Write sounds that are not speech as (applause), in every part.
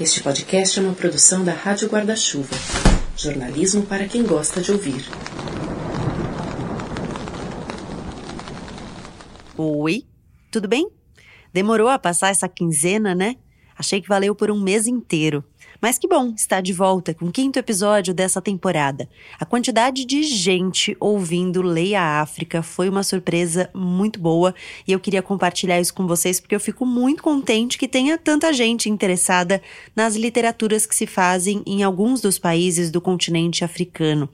Este podcast é uma produção da Rádio Guarda-Chuva. Jornalismo para quem gosta de ouvir. Oi, tudo bem? Demorou a passar essa quinzena, né? Achei que valeu por um mês inteiro. Mas que bom estar de volta com o quinto episódio dessa temporada. A quantidade de gente ouvindo Leia África foi uma surpresa muito boa e eu queria compartilhar isso com vocês porque eu fico muito contente que tenha tanta gente interessada nas literaturas que se fazem em alguns dos países do continente africano.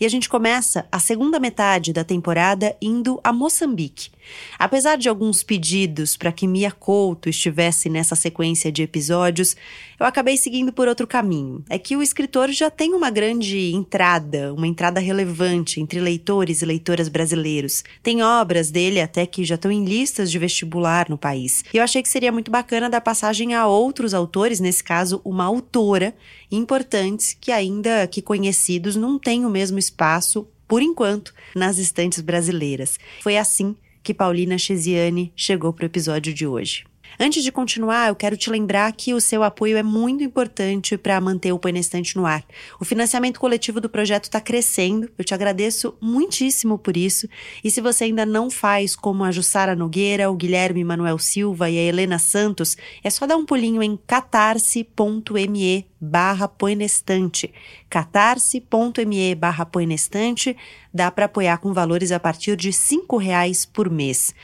E a gente começa a segunda metade da temporada indo a Moçambique. Apesar de alguns pedidos para que Mia Couto estivesse nessa sequência de episódios, eu acabei seguindo por outro caminho. É que o escritor já tem uma grande entrada, uma entrada relevante entre leitores e leitoras brasileiros. Tem obras dele até que já estão em listas de vestibular no país. E eu achei que seria muito bacana dar passagem a outros autores, nesse caso, uma autora, importantes que ainda que conhecidos não têm o mesmo espaço por enquanto, nas estantes brasileiras. Foi assim que Paulina Chesiane chegou para o episódio de hoje. Antes de continuar, eu quero te lembrar que o seu apoio é muito importante para manter o Painestante no ar. O financiamento coletivo do projeto está crescendo, eu te agradeço muitíssimo por isso. E se você ainda não faz como a Jussara Nogueira, o Guilherme Manuel Silva e a Helena Santos, é só dar um pulinho em catarse.me barra poenestante. catarse.me barra poenestante dá para apoiar com valores a partir de cinco reais por mês.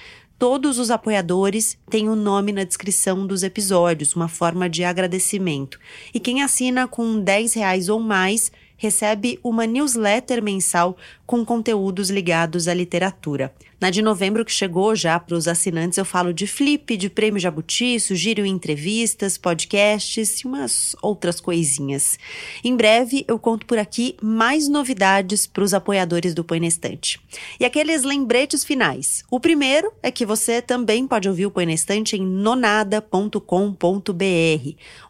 Todos os apoiadores têm o um nome na descrição dos episódios, uma forma de agradecimento. E quem assina com 10 reais ou mais recebe uma newsletter mensal com conteúdos ligados à literatura. Na de novembro, que chegou já para os assinantes, eu falo de Flip, de Prêmio Jabuti, sugiro entrevistas, podcasts e umas outras coisinhas. Em breve, eu conto por aqui mais novidades para os apoiadores do Põe Estante. E aqueles lembretes finais. O primeiro é que você também pode ouvir o Põe Estante em nonada.com.br.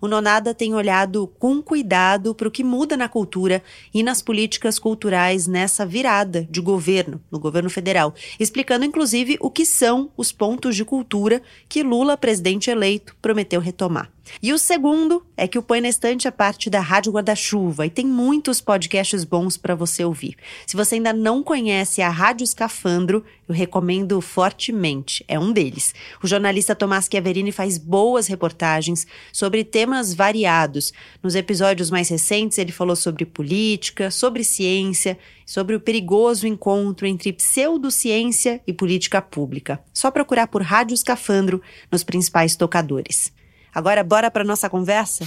O Nonada tem olhado com cuidado para o que muda na cultura e nas políticas culturais nessa virada de governo, no governo federal. Explica explicando inclusive o que são os pontos de cultura que Lula, presidente eleito, prometeu retomar. E o segundo é que o Põe na Estante é parte da Rádio Guarda-Chuva e tem muitos podcasts bons para você ouvir. Se você ainda não conhece a Rádio Escafandro, eu recomendo fortemente. É um deles. O jornalista Tomás Chiaverini faz boas reportagens sobre temas variados. Nos episódios mais recentes, ele falou sobre política, sobre ciência, sobre o perigoso encontro entre pseudociência e política pública. Só procurar por Rádio Escafandro nos principais tocadores. Agora, bora para nossa conversa?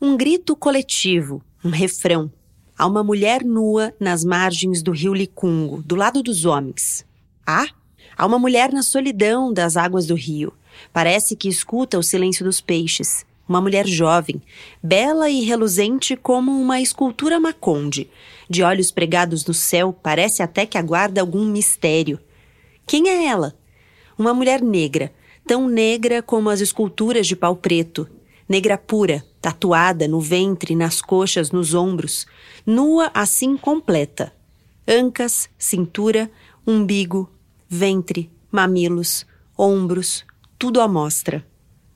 Um grito coletivo, um refrão. Há uma mulher nua nas margens do rio Licungo, do lado dos homens. Ah, há uma mulher na solidão das águas do rio. Parece que escuta o silêncio dos peixes. Uma mulher jovem, bela e reluzente como uma escultura maconde. De olhos pregados no céu, parece até que aguarda algum mistério. Quem é ela? Uma mulher negra, tão negra como as esculturas de pau preto, negra pura, tatuada no ventre, nas coxas, nos ombros, nua assim completa. Ancas, cintura, umbigo, ventre, mamilos, ombros, tudo à mostra.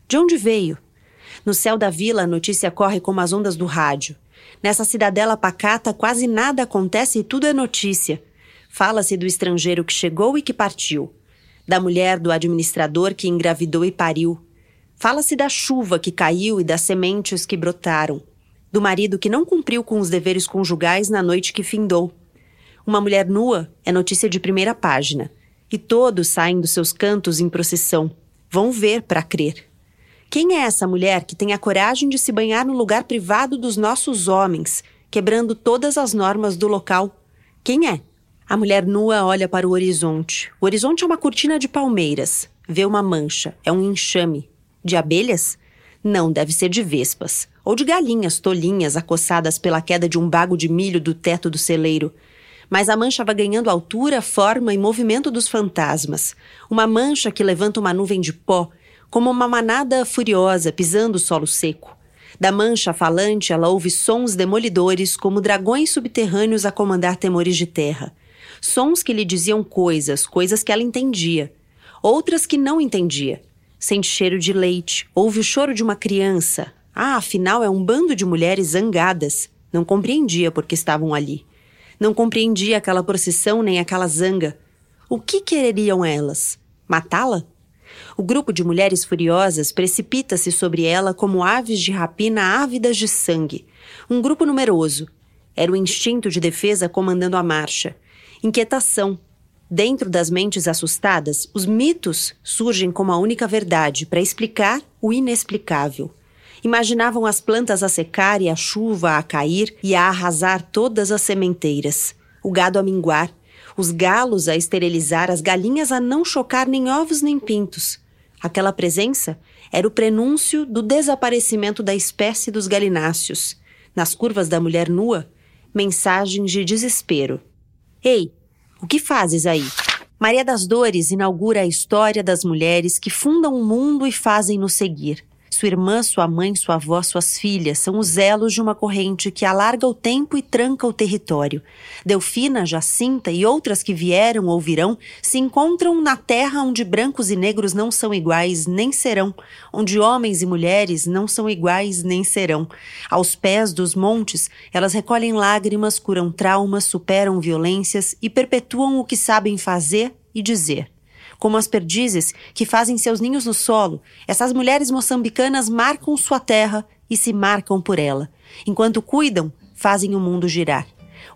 De onde veio? No céu da vila a notícia corre como as ondas do rádio. Nessa cidadela pacata quase nada acontece e tudo é notícia. Fala-se do estrangeiro que chegou e que partiu da mulher do administrador que engravidou e pariu. Fala-se da chuva que caiu e das sementes que brotaram, do marido que não cumpriu com os deveres conjugais na noite que findou. Uma mulher nua é notícia de primeira página, e todos saem dos seus cantos em procissão. Vão ver para crer. Quem é essa mulher que tem a coragem de se banhar no lugar privado dos nossos homens, quebrando todas as normas do local? Quem é? A mulher nua olha para o horizonte. O horizonte é uma cortina de palmeiras. Vê uma mancha. É um enxame. De abelhas? Não, deve ser de vespas. Ou de galinhas tolinhas acossadas pela queda de um bago de milho do teto do celeiro. Mas a mancha vai ganhando altura, forma e movimento dos fantasmas. Uma mancha que levanta uma nuvem de pó, como uma manada furiosa pisando o solo seco. Da mancha falante, ela ouve sons demolidores como dragões subterrâneos a comandar temores de terra sons que lhe diziam coisas, coisas que ela entendia, outras que não entendia. Sente cheiro de leite, ouve o choro de uma criança, Ah, afinal é um bando de mulheres zangadas. Não compreendia porque estavam ali. Não compreendia aquela procissão nem aquela zanga. O que quereriam elas? Matá-la? O grupo de mulheres furiosas precipita-se sobre ela como aves de rapina ávidas de sangue. Um grupo numeroso. Era o instinto de defesa comandando a marcha. Inquietação. Dentro das mentes assustadas, os mitos surgem como a única verdade para explicar o inexplicável. Imaginavam as plantas a secar e a chuva a cair e a arrasar todas as sementeiras, o gado a minguar, os galos a esterilizar, as galinhas a não chocar nem ovos nem pintos. Aquela presença era o prenúncio do desaparecimento da espécie dos galináceos. Nas curvas da mulher nua, mensagens de desespero. Ei, o que fazes aí? Maria das Dores inaugura a história das mulheres que fundam o mundo e fazem-nos seguir. Sua irmã, sua mãe, sua avó, suas filhas são os elos de uma corrente que alarga o tempo e tranca o território. Delfina, Jacinta e outras que vieram ou virão se encontram na terra onde brancos e negros não são iguais nem serão, onde homens e mulheres não são iguais nem serão. Aos pés dos montes, elas recolhem lágrimas, curam traumas, superam violências e perpetuam o que sabem fazer e dizer. Como as perdizes que fazem seus ninhos no solo, essas mulheres moçambicanas marcam sua terra e se marcam por ela. Enquanto cuidam, fazem o mundo girar.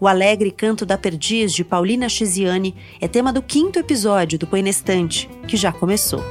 O alegre canto da perdiz de Paulina Chiziane é tema do quinto episódio do Põe Nestante, que já começou.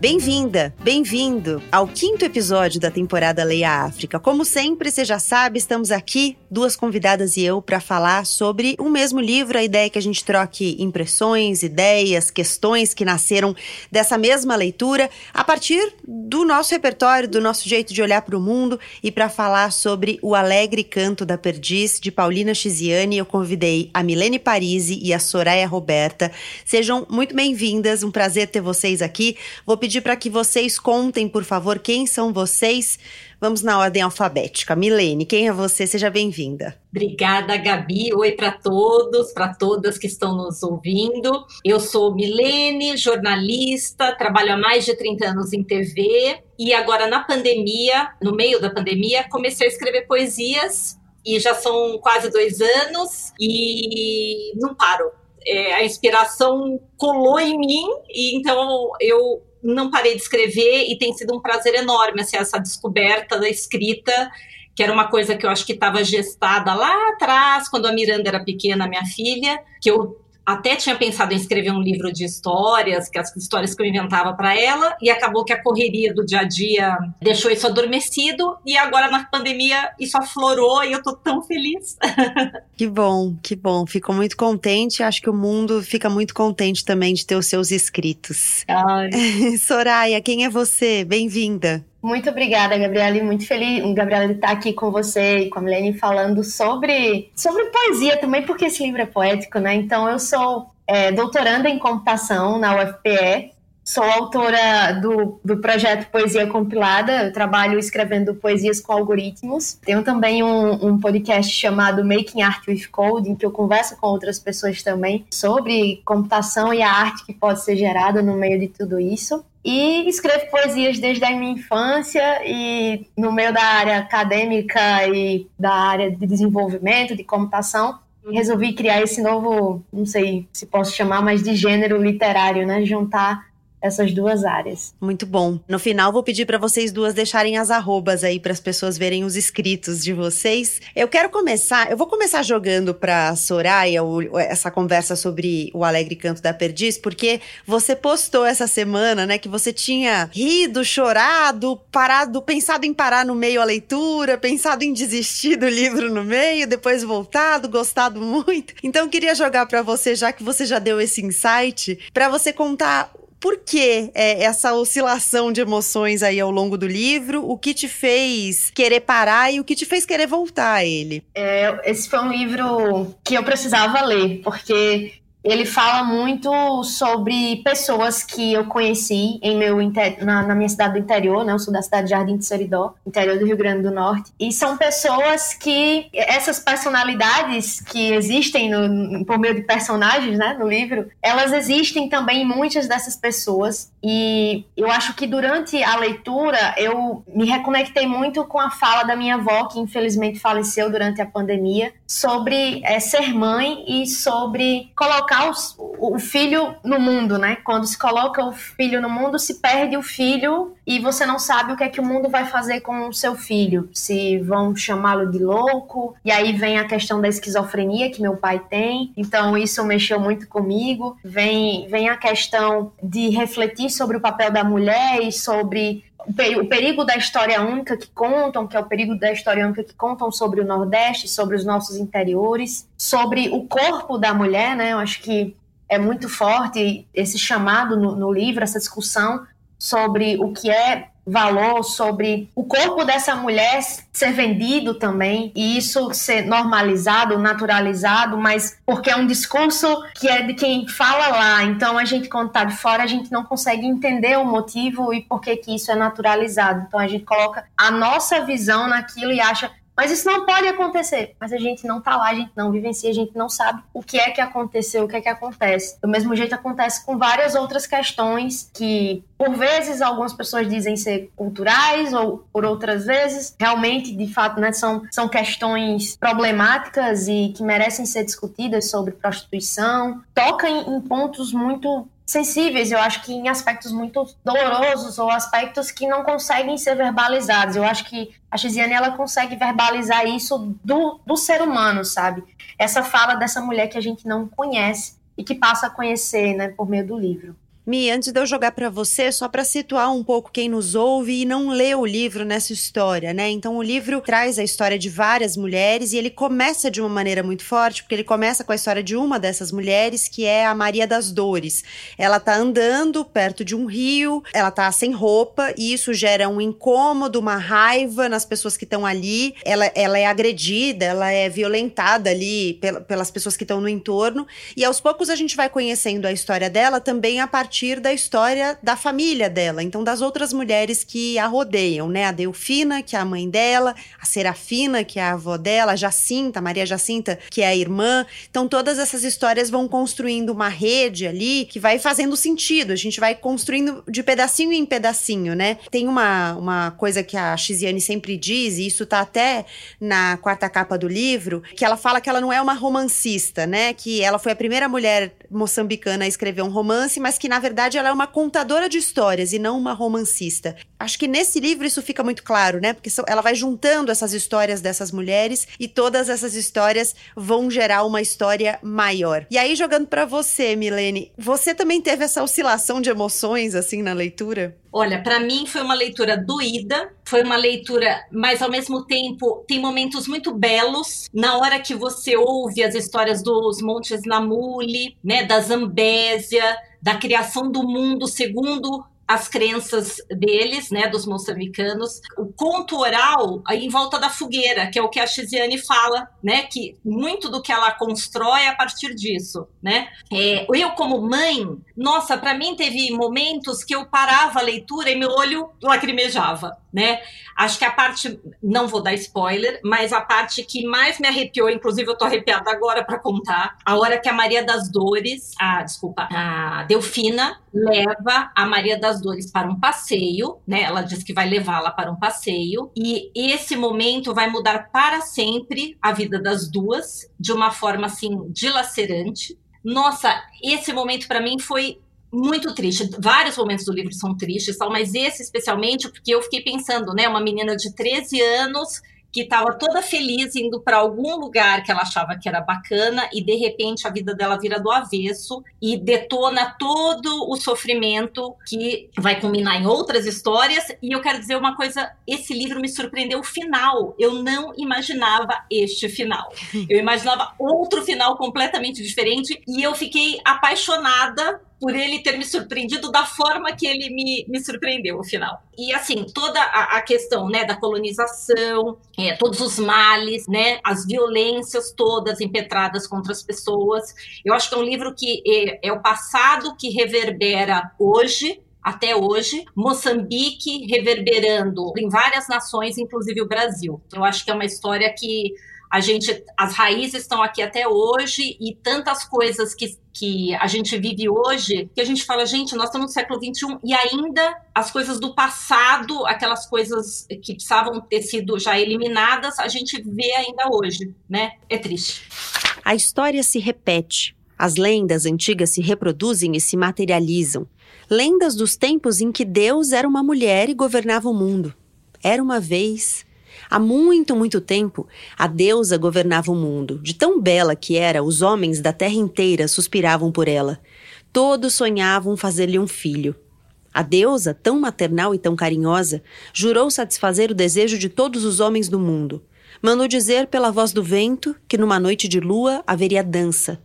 Bem-vinda, bem-vindo ao quinto episódio da temporada Leia África. Como sempre, você já sabe, estamos aqui, duas convidadas e eu, para falar sobre o mesmo livro. A ideia é que a gente troque impressões, ideias, questões que nasceram dessa mesma leitura a partir do nosso repertório, do nosso jeito de olhar para o mundo e para falar sobre o Alegre Canto da Perdiz de Paulina Chiziane. Eu convidei a Milene Parisi e a Soraya Roberta. Sejam muito bem-vindas, um prazer ter vocês aqui. Vou pedir pedir para que vocês contem, por favor, quem são vocês. Vamos na ordem alfabética. Milene, quem é você? Seja bem-vinda. Obrigada, Gabi. Oi para todos, para todas que estão nos ouvindo. Eu sou Milene, jornalista, trabalho há mais de 30 anos em TV e agora na pandemia, no meio da pandemia, comecei a escrever poesias e já são quase dois anos e não paro. É, a inspiração colou em mim e então eu não parei de escrever e tem sido um prazer enorme assim, essa descoberta da escrita, que era uma coisa que eu acho que estava gestada lá atrás, quando a Miranda era pequena, minha filha, que eu até tinha pensado em escrever um livro de histórias, que as histórias que eu inventava para ela, e acabou que a correria do dia a dia deixou isso adormecido, e agora na pandemia isso aflorou e eu tô tão feliz. (laughs) Que bom, que bom. Fico muito contente. Acho que o mundo fica muito contente também de ter os seus escritos. Ai. (laughs) Soraya, quem é você? Bem-vinda. Muito obrigada, Gabriela, muito feliz, Gabriela, de estar aqui com você e com a Milene falando sobre, sobre poesia também, porque esse livro é poético, né? Então, eu sou é, doutoranda em computação na UFPE, sou autora do, do projeto Poesia Compilada, eu trabalho escrevendo poesias com algoritmos. Tenho também um, um podcast chamado Making Art with Code, em que eu converso com outras pessoas também sobre computação e a arte que pode ser gerada no meio de tudo isso. E escrevo poesias desde a minha infância e no meio da área acadêmica e da área de desenvolvimento, de computação, resolvi criar esse novo, não sei se posso chamar, mas de gênero literário, né? Juntar essas duas áreas. Muito bom. No final, vou pedir para vocês duas deixarem as arrobas aí para as pessoas verem os escritos de vocês. Eu quero começar, eu vou começar jogando para Soraya o, essa conversa sobre o Alegre Canto da Perdiz, porque você postou essa semana, né, que você tinha rido, chorado, parado, pensado em parar no meio a leitura, pensado em desistir do livro no meio, depois voltado, gostado muito. Então, queria jogar para você, já que você já deu esse insight, para você contar por que é, essa oscilação de emoções aí ao longo do livro? O que te fez querer parar e o que te fez querer voltar a ele? É, esse foi um livro que eu precisava ler, porque ele fala muito sobre pessoas que eu conheci em meu na, na, minha cidade do interior, né? Eu sou da cidade de Jardim de Seridó, interior do Rio Grande do Norte. E são pessoas que essas personalidades que existem no, por meio de personagens, né, no livro, elas existem também em muitas dessas pessoas. E eu acho que durante a leitura eu me reconectei muito com a fala da minha avó, que infelizmente faleceu durante a pandemia, sobre é, ser mãe e sobre colocar os, o filho no mundo, né? Quando se coloca o filho no mundo, se perde o filho e você não sabe o que é que o mundo vai fazer com o seu filho. Se vão chamá-lo de louco, e aí vem a questão da esquizofrenia que meu pai tem. Então isso mexeu muito comigo. Vem, vem a questão de refletir sobre o papel da mulher e sobre o perigo da história única que contam, que é o perigo da história única que contam sobre o Nordeste, sobre os nossos interiores, sobre o corpo da mulher, né? Eu acho que é muito forte esse chamado no, no livro, essa discussão sobre o que é valor sobre o corpo dessa mulher ser vendido também e isso ser normalizado, naturalizado, mas porque é um discurso que é de quem fala lá. Então a gente quando está de fora a gente não consegue entender o motivo e por que que isso é naturalizado. Então a gente coloca a nossa visão naquilo e acha mas isso não pode acontecer. Mas a gente não tá lá, a gente não vivencia, a gente não sabe o que é que aconteceu, o que é que acontece. Do mesmo jeito acontece com várias outras questões que, por vezes, algumas pessoas dizem ser culturais, ou por outras vezes, realmente, de fato, né, são, são questões problemáticas e que merecem ser discutidas sobre prostituição. Toca em, em pontos muito sensíveis, eu acho que em aspectos muito dolorosos ou aspectos que não conseguem ser verbalizados. Eu acho que a Xiziane ela consegue verbalizar isso do, do ser humano, sabe? Essa fala dessa mulher que a gente não conhece e que passa a conhecer, né, por meio do livro. Mi, antes de eu jogar para você, só para situar um pouco quem nos ouve e não lê o livro nessa história, né? Então o livro traz a história de várias mulheres e ele começa de uma maneira muito forte, porque ele começa com a história de uma dessas mulheres, que é a Maria das Dores. Ela tá andando perto de um rio, ela tá sem roupa e isso gera um incômodo, uma raiva nas pessoas que estão ali. Ela, ela é agredida, ela é violentada ali pelas pessoas que estão no entorno e aos poucos a gente vai conhecendo a história dela também a partir partir da história da família dela, então das outras mulheres que a rodeiam, né? A Delfina, que é a mãe dela, Serafina, que é a avó dela, Jacinta, Maria Jacinta, que é a irmã. Então todas essas histórias vão construindo uma rede ali que vai fazendo sentido. A gente vai construindo de pedacinho em pedacinho, né? Tem uma, uma coisa que a Xiziane sempre diz, e isso tá até na quarta capa do livro, que ela fala que ela não é uma romancista, né? Que ela foi a primeira mulher moçambicana a escrever um romance, mas que na verdade ela é uma contadora de histórias e não uma romancista. Acho que nesse livro isso fica muito claro, né? Porque ela vai juntando essas histórias dessas mulheres e todas essas histórias vão gerar uma história maior. E aí jogando para você, Milene, você também teve essa oscilação de emoções assim na leitura? Olha, para mim foi uma leitura doída, foi uma leitura, mas ao mesmo tempo tem momentos muito belos. Na hora que você ouve as histórias dos Montes Namuli, né, da Zambésia, da criação do mundo segundo as crenças deles, né, dos moçambicanos, o conto oral em volta da fogueira, que é o que a Xiziane fala, né, que muito do que ela constrói é a partir disso, né. É, eu como mãe, nossa, para mim teve momentos que eu parava a leitura e meu olho lacrimejava, né. Acho que a parte, não vou dar spoiler, mas a parte que mais me arrepiou, inclusive eu tô arrepiada agora para contar, a hora que a Maria das Dores, a desculpa, a Delfina leva a Maria das Dores para um passeio, né? Ela diz que vai levá-la para um passeio e esse momento vai mudar para sempre a vida das duas de uma forma assim dilacerante. Nossa, esse momento para mim foi muito triste. Vários momentos do livro são tristes, mas esse especialmente porque eu fiquei pensando, né, uma menina de 13 anos que estava toda feliz indo para algum lugar que ela achava que era bacana e de repente a vida dela vira do avesso e detona todo o sofrimento que vai culminar em outras histórias. E eu quero dizer uma coisa: esse livro me surpreendeu o final. Eu não imaginava este final. (laughs) Eu imaginava outro final completamente diferente e eu fiquei apaixonada por ele ter me surpreendido da forma que ele me, me surpreendeu no final. E assim, toda a, a questão né, da colonização, é, todos os males, né, as violências todas impetradas contra as pessoas. Eu acho que é um livro que é, é o passado que reverbera hoje, até hoje, Moçambique reverberando em várias nações, inclusive o Brasil. Eu acho que é uma história que a gente, as raízes estão aqui até hoje e tantas coisas que, que a gente vive hoje que a gente fala, gente, nós estamos no século XXI e ainda as coisas do passado, aquelas coisas que precisavam ter sido já eliminadas, a gente vê ainda hoje, né? É triste. A história se repete. As lendas antigas se reproduzem e se materializam. Lendas dos tempos em que Deus era uma mulher e governava o mundo. Era uma vez Há muito, muito tempo, a deusa governava o mundo. De tão bela que era, os homens da terra inteira suspiravam por ela. Todos sonhavam fazer-lhe um filho. A deusa, tão maternal e tão carinhosa, jurou satisfazer o desejo de todos os homens do mundo. Mandou dizer pela voz do vento que numa noite de lua haveria dança,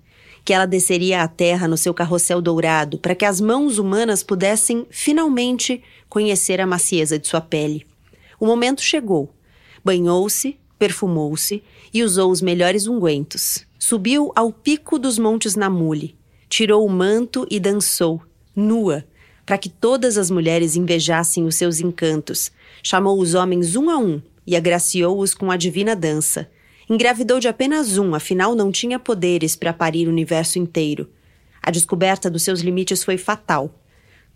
que ela desceria à terra no seu carrossel dourado para que as mãos humanas pudessem finalmente conhecer a macieza de sua pele. O momento chegou. Banhou-se, perfumou-se e usou os melhores ungüentos. Subiu ao pico dos montes Namule, tirou o manto e dançou, nua, para que todas as mulheres invejassem os seus encantos. Chamou os homens um a um e agraciou-os com a divina dança. Engravidou de apenas um, afinal não tinha poderes para parir o universo inteiro. A descoberta dos seus limites foi fatal.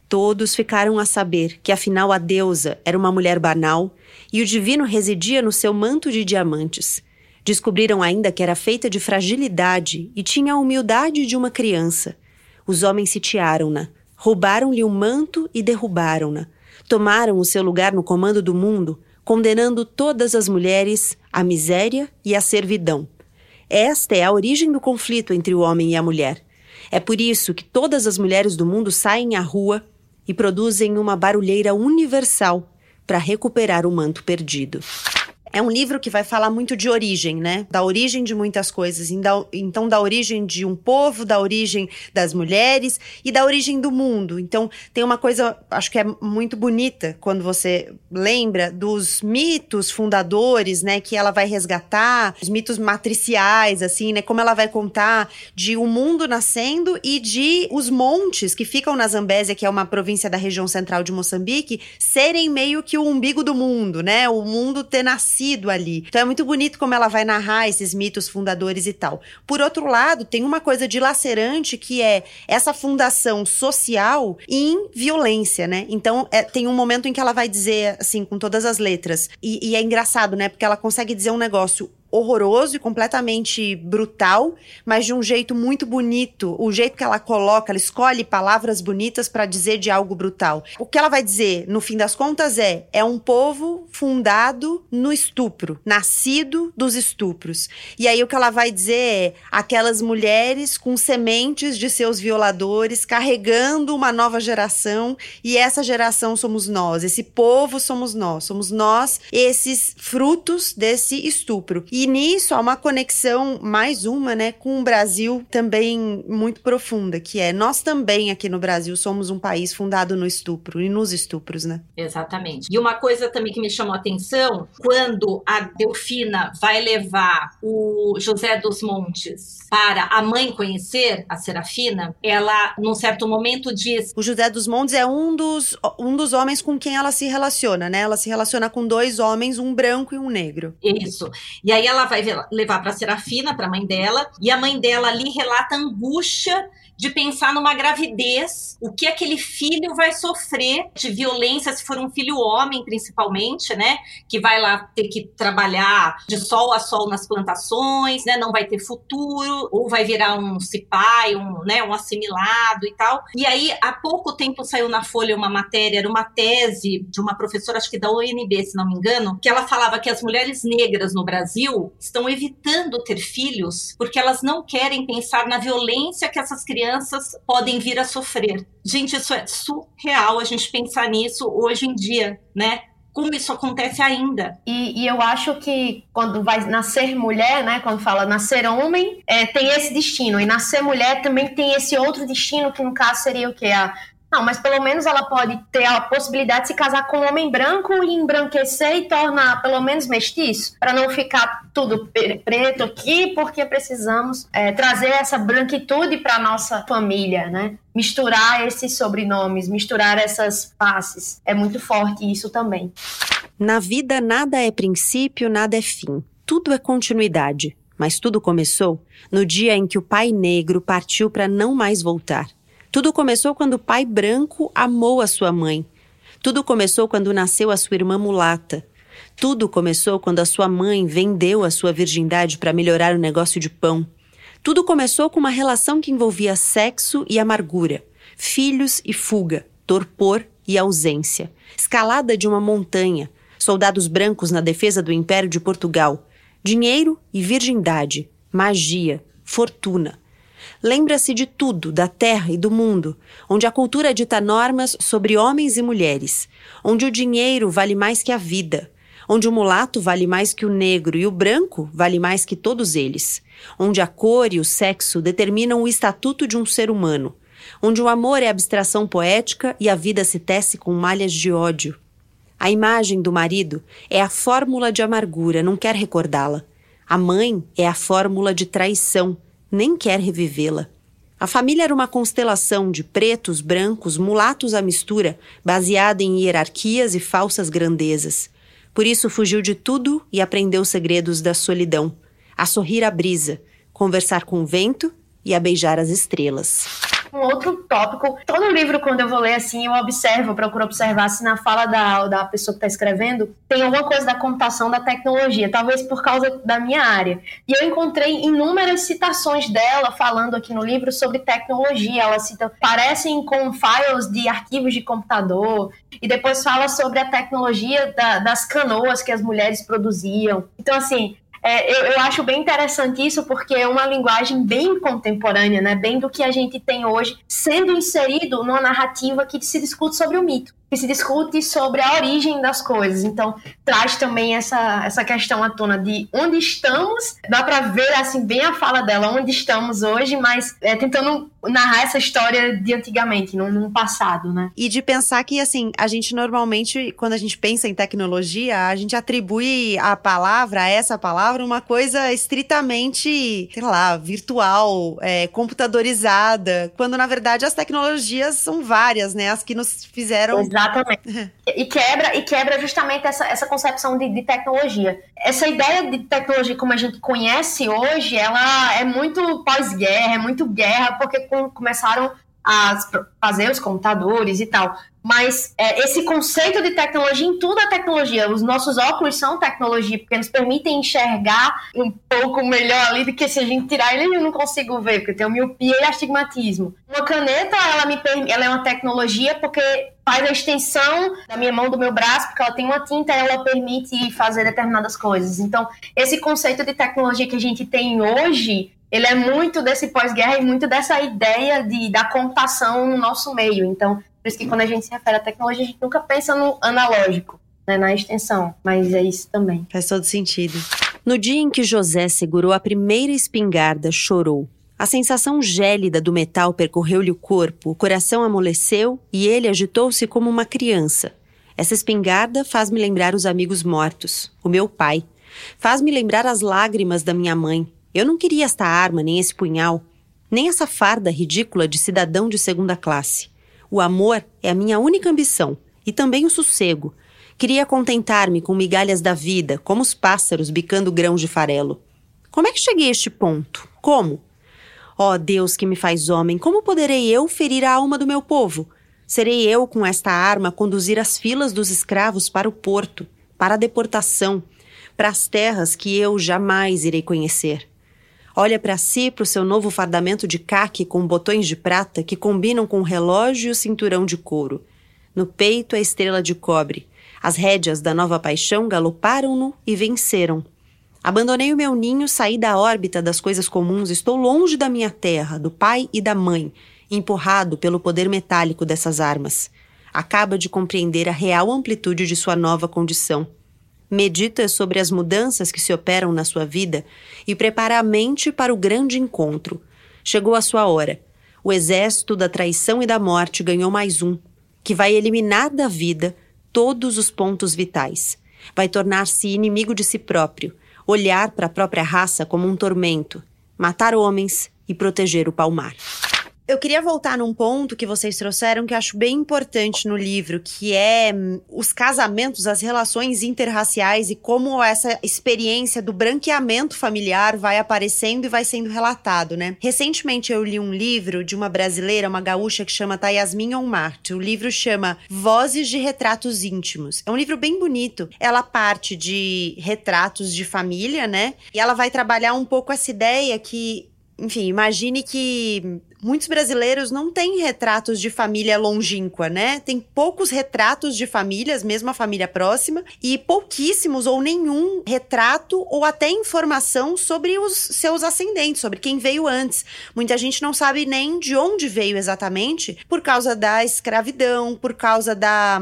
Todos ficaram a saber que afinal a deusa era uma mulher banal e o divino residia no seu manto de diamantes. Descobriram ainda que era feita de fragilidade e tinha a humildade de uma criança. Os homens sitiaram-na, roubaram-lhe o manto e derrubaram-na. Tomaram o seu lugar no comando do mundo, condenando todas as mulheres à miséria e à servidão. Esta é a origem do conflito entre o homem e a mulher. É por isso que todas as mulheres do mundo saem à rua e produzem uma barulheira universal para recuperar o manto perdido. É um livro que vai falar muito de origem, né? Da origem de muitas coisas. Então, da origem de um povo, da origem das mulheres e da origem do mundo. Então, tem uma coisa, acho que é muito bonita quando você lembra dos mitos fundadores, né? Que ela vai resgatar, os mitos matriciais, assim, né? Como ela vai contar de um mundo nascendo e de os montes que ficam na Zambésia, que é uma província da região central de Moçambique, serem meio que o umbigo do mundo, né? O mundo ter nascido nascido ali. Então é muito bonito como ela vai narrar esses mitos fundadores e tal. Por outro lado, tem uma coisa dilacerante que é essa fundação social em violência, né? Então é, tem um momento em que ela vai dizer, assim, com todas as letras, e, e é engraçado, né? Porque ela consegue dizer um negócio horroroso e completamente brutal, mas de um jeito muito bonito. O jeito que ela coloca, ela escolhe palavras bonitas para dizer de algo brutal. O que ela vai dizer, no fim das contas, é: é um povo fundado no estupro, nascido dos estupros. E aí o que ela vai dizer é: aquelas mulheres com sementes de seus violadores carregando uma nova geração, e essa geração somos nós, esse povo somos nós, somos nós esses frutos desse estupro. E nisso há uma conexão, mais uma, né, com o Brasil também muito profunda, que é nós também aqui no Brasil somos um país fundado no estupro e nos estupros, né? Exatamente. E uma coisa também que me chamou a atenção, quando a Delfina vai levar o José dos Montes para a mãe conhecer a Serafina, ela, num certo momento, diz. O José dos Montes é um dos, um dos homens com quem ela se relaciona, né? Ela se relaciona com dois homens, um branco e um negro. Isso. E aí ela vai levar para Serafina, para a mãe dela, e a mãe dela ali relata angústia de pensar numa gravidez, o que aquele filho vai sofrer de violência, se for um filho homem, principalmente, né? Que vai lá ter que trabalhar de sol a sol nas plantações, né? Não vai ter futuro, ou vai virar um cipai, um, né, um assimilado e tal. E aí, há pouco tempo saiu na Folha uma matéria, era uma tese de uma professora, acho que da UNB, se não me engano, que ela falava que as mulheres negras no Brasil estão evitando ter filhos porque elas não querem pensar na violência que essas crianças crianças podem vir a sofrer. Gente, isso é surreal a gente pensar nisso hoje em dia, né? como isso acontece ainda. E, e, eu acho que quando vai nascer mulher, né, quando fala nascer homem, é, tem esse destino, e nascer mulher também tem esse outro destino, que no caso seria o quê? A não, mas pelo menos ela pode ter a possibilidade de se casar com um homem branco e embranquecer e tornar pelo menos mestiço, para não ficar tudo preto aqui, porque precisamos é, trazer essa branquitude para nossa família, né? Misturar esses sobrenomes, misturar essas faces. É muito forte isso também. Na vida, nada é princípio, nada é fim. Tudo é continuidade. Mas tudo começou no dia em que o pai negro partiu para não mais voltar. Tudo começou quando o pai branco amou a sua mãe. Tudo começou quando nasceu a sua irmã mulata. Tudo começou quando a sua mãe vendeu a sua virgindade para melhorar o negócio de pão. Tudo começou com uma relação que envolvia sexo e amargura, filhos e fuga, torpor e ausência, escalada de uma montanha, soldados brancos na defesa do Império de Portugal, dinheiro e virgindade, magia, fortuna, lembra-se de tudo, da terra e do mundo, onde a cultura dita normas sobre homens e mulheres, onde o dinheiro vale mais que a vida, onde o mulato vale mais que o negro e o branco vale mais que todos eles, onde a cor e o sexo determinam o estatuto de um ser humano, onde o amor é abstração poética e a vida se tece com malhas de ódio. A imagem do marido é a fórmula de amargura, não quer recordá-la. A mãe é a fórmula de traição, nem quer revivê-la. A família era uma constelação de pretos, brancos, mulatos à mistura, baseada em hierarquias e falsas grandezas. Por isso fugiu de tudo e aprendeu os segredos da solidão, a sorrir à brisa, conversar com o vento e a beijar as estrelas um outro tópico. Todo livro, quando eu vou ler assim, eu observo, eu procuro observar se na fala da, da pessoa que está escrevendo tem alguma coisa da computação da tecnologia, talvez por causa da minha área. E eu encontrei inúmeras citações dela falando aqui no livro sobre tecnologia. Ela cita, parecem com files de arquivos de computador, e depois fala sobre a tecnologia da, das canoas que as mulheres produziam. Então, assim, é, eu, eu, acho bem interessante isso porque é uma linguagem bem contemporânea, né? bem do que a gente tem hoje, sendo inserido numa narrativa que se discute sobre o mito que se discute sobre a origem das coisas. Então, traz também essa, essa questão à tona de onde estamos. Dá para ver, assim, bem a fala dela, onde estamos hoje, mas é, tentando narrar essa história de antigamente, no, no passado, né? E de pensar que, assim, a gente normalmente, quando a gente pensa em tecnologia, a gente atribui a palavra, a essa palavra, uma coisa estritamente, sei lá, virtual, é, computadorizada, quando, na verdade, as tecnologias são várias, né? As que nos fizeram Exatamente. e quebra e quebra justamente essa, essa concepção de, de, tecnologia. Essa ideia de tecnologia como a gente conhece hoje, ela é muito pós-guerra, é muito guerra, porque começaram a fazer os computadores e tal. Mas é, esse conceito de tecnologia em tudo é tecnologia. Os nossos óculos são tecnologia, porque nos permitem enxergar um pouco melhor ali do que se a gente tirar ele eu não consigo ver, porque tem o miopia e astigmatismo. Uma caneta, ela, me, ela é uma tecnologia porque faz a extensão da minha mão, do meu braço, porque ela tem uma tinta e ela permite fazer determinadas coisas. Então, esse conceito de tecnologia que a gente tem hoje ele é muito desse pós-guerra e muito dessa ideia de, da computação no nosso meio. Então, por isso que quando a gente se refere à tecnologia, a gente nunca pensa no analógico, né, na extensão, mas é isso também. Faz todo sentido. No dia em que José segurou a primeira espingarda, chorou. A sensação gélida do metal percorreu-lhe o corpo, o coração amoleceu e ele agitou-se como uma criança. Essa espingarda faz-me lembrar os amigos mortos, o meu pai. Faz-me lembrar as lágrimas da minha mãe. Eu não queria esta arma, nem esse punhal, nem essa farda ridícula de cidadão de segunda classe. O amor é a minha única ambição e também o sossego. Queria contentar-me com migalhas da vida, como os pássaros bicando grãos de farelo. Como é que cheguei a este ponto? Como? Ó oh, Deus que me faz homem, como poderei eu ferir a alma do meu povo? Serei eu, com esta arma, conduzir as filas dos escravos para o porto, para a deportação, para as terras que eu jamais irei conhecer. Olha para si, para o seu novo fardamento de caque com botões de prata que combinam com o relógio e o cinturão de couro. No peito a estrela de cobre. As rédeas da nova paixão galoparam-no e venceram. Abandonei o meu ninho, saí da órbita das coisas comuns, estou longe da minha terra, do pai e da mãe, empurrado pelo poder metálico dessas armas. acaba de compreender a real amplitude de sua nova condição. Medita sobre as mudanças que se operam na sua vida e prepara a mente para o grande encontro. Chegou a sua hora. O exército da traição e da morte ganhou mais um, que vai eliminar da vida todos os pontos vitais. Vai tornar-se inimigo de si próprio, olhar para a própria raça como um tormento, matar homens e proteger o palmar. Eu queria voltar num ponto que vocês trouxeram que eu acho bem importante no livro, que é hum, os casamentos, as relações interraciais e como essa experiência do branqueamento familiar vai aparecendo e vai sendo relatado, né? Recentemente eu li um livro de uma brasileira, uma gaúcha que chama Tayasmin Onmart. O livro chama Vozes de Retratos Íntimos. É um livro bem bonito. Ela parte de retratos de família, né? E ela vai trabalhar um pouco essa ideia que enfim, imagine que muitos brasileiros não têm retratos de família longínqua, né? Tem poucos retratos de famílias, mesmo a família próxima, e pouquíssimos ou nenhum retrato ou até informação sobre os seus ascendentes, sobre quem veio antes. Muita gente não sabe nem de onde veio exatamente, por causa da escravidão, por causa da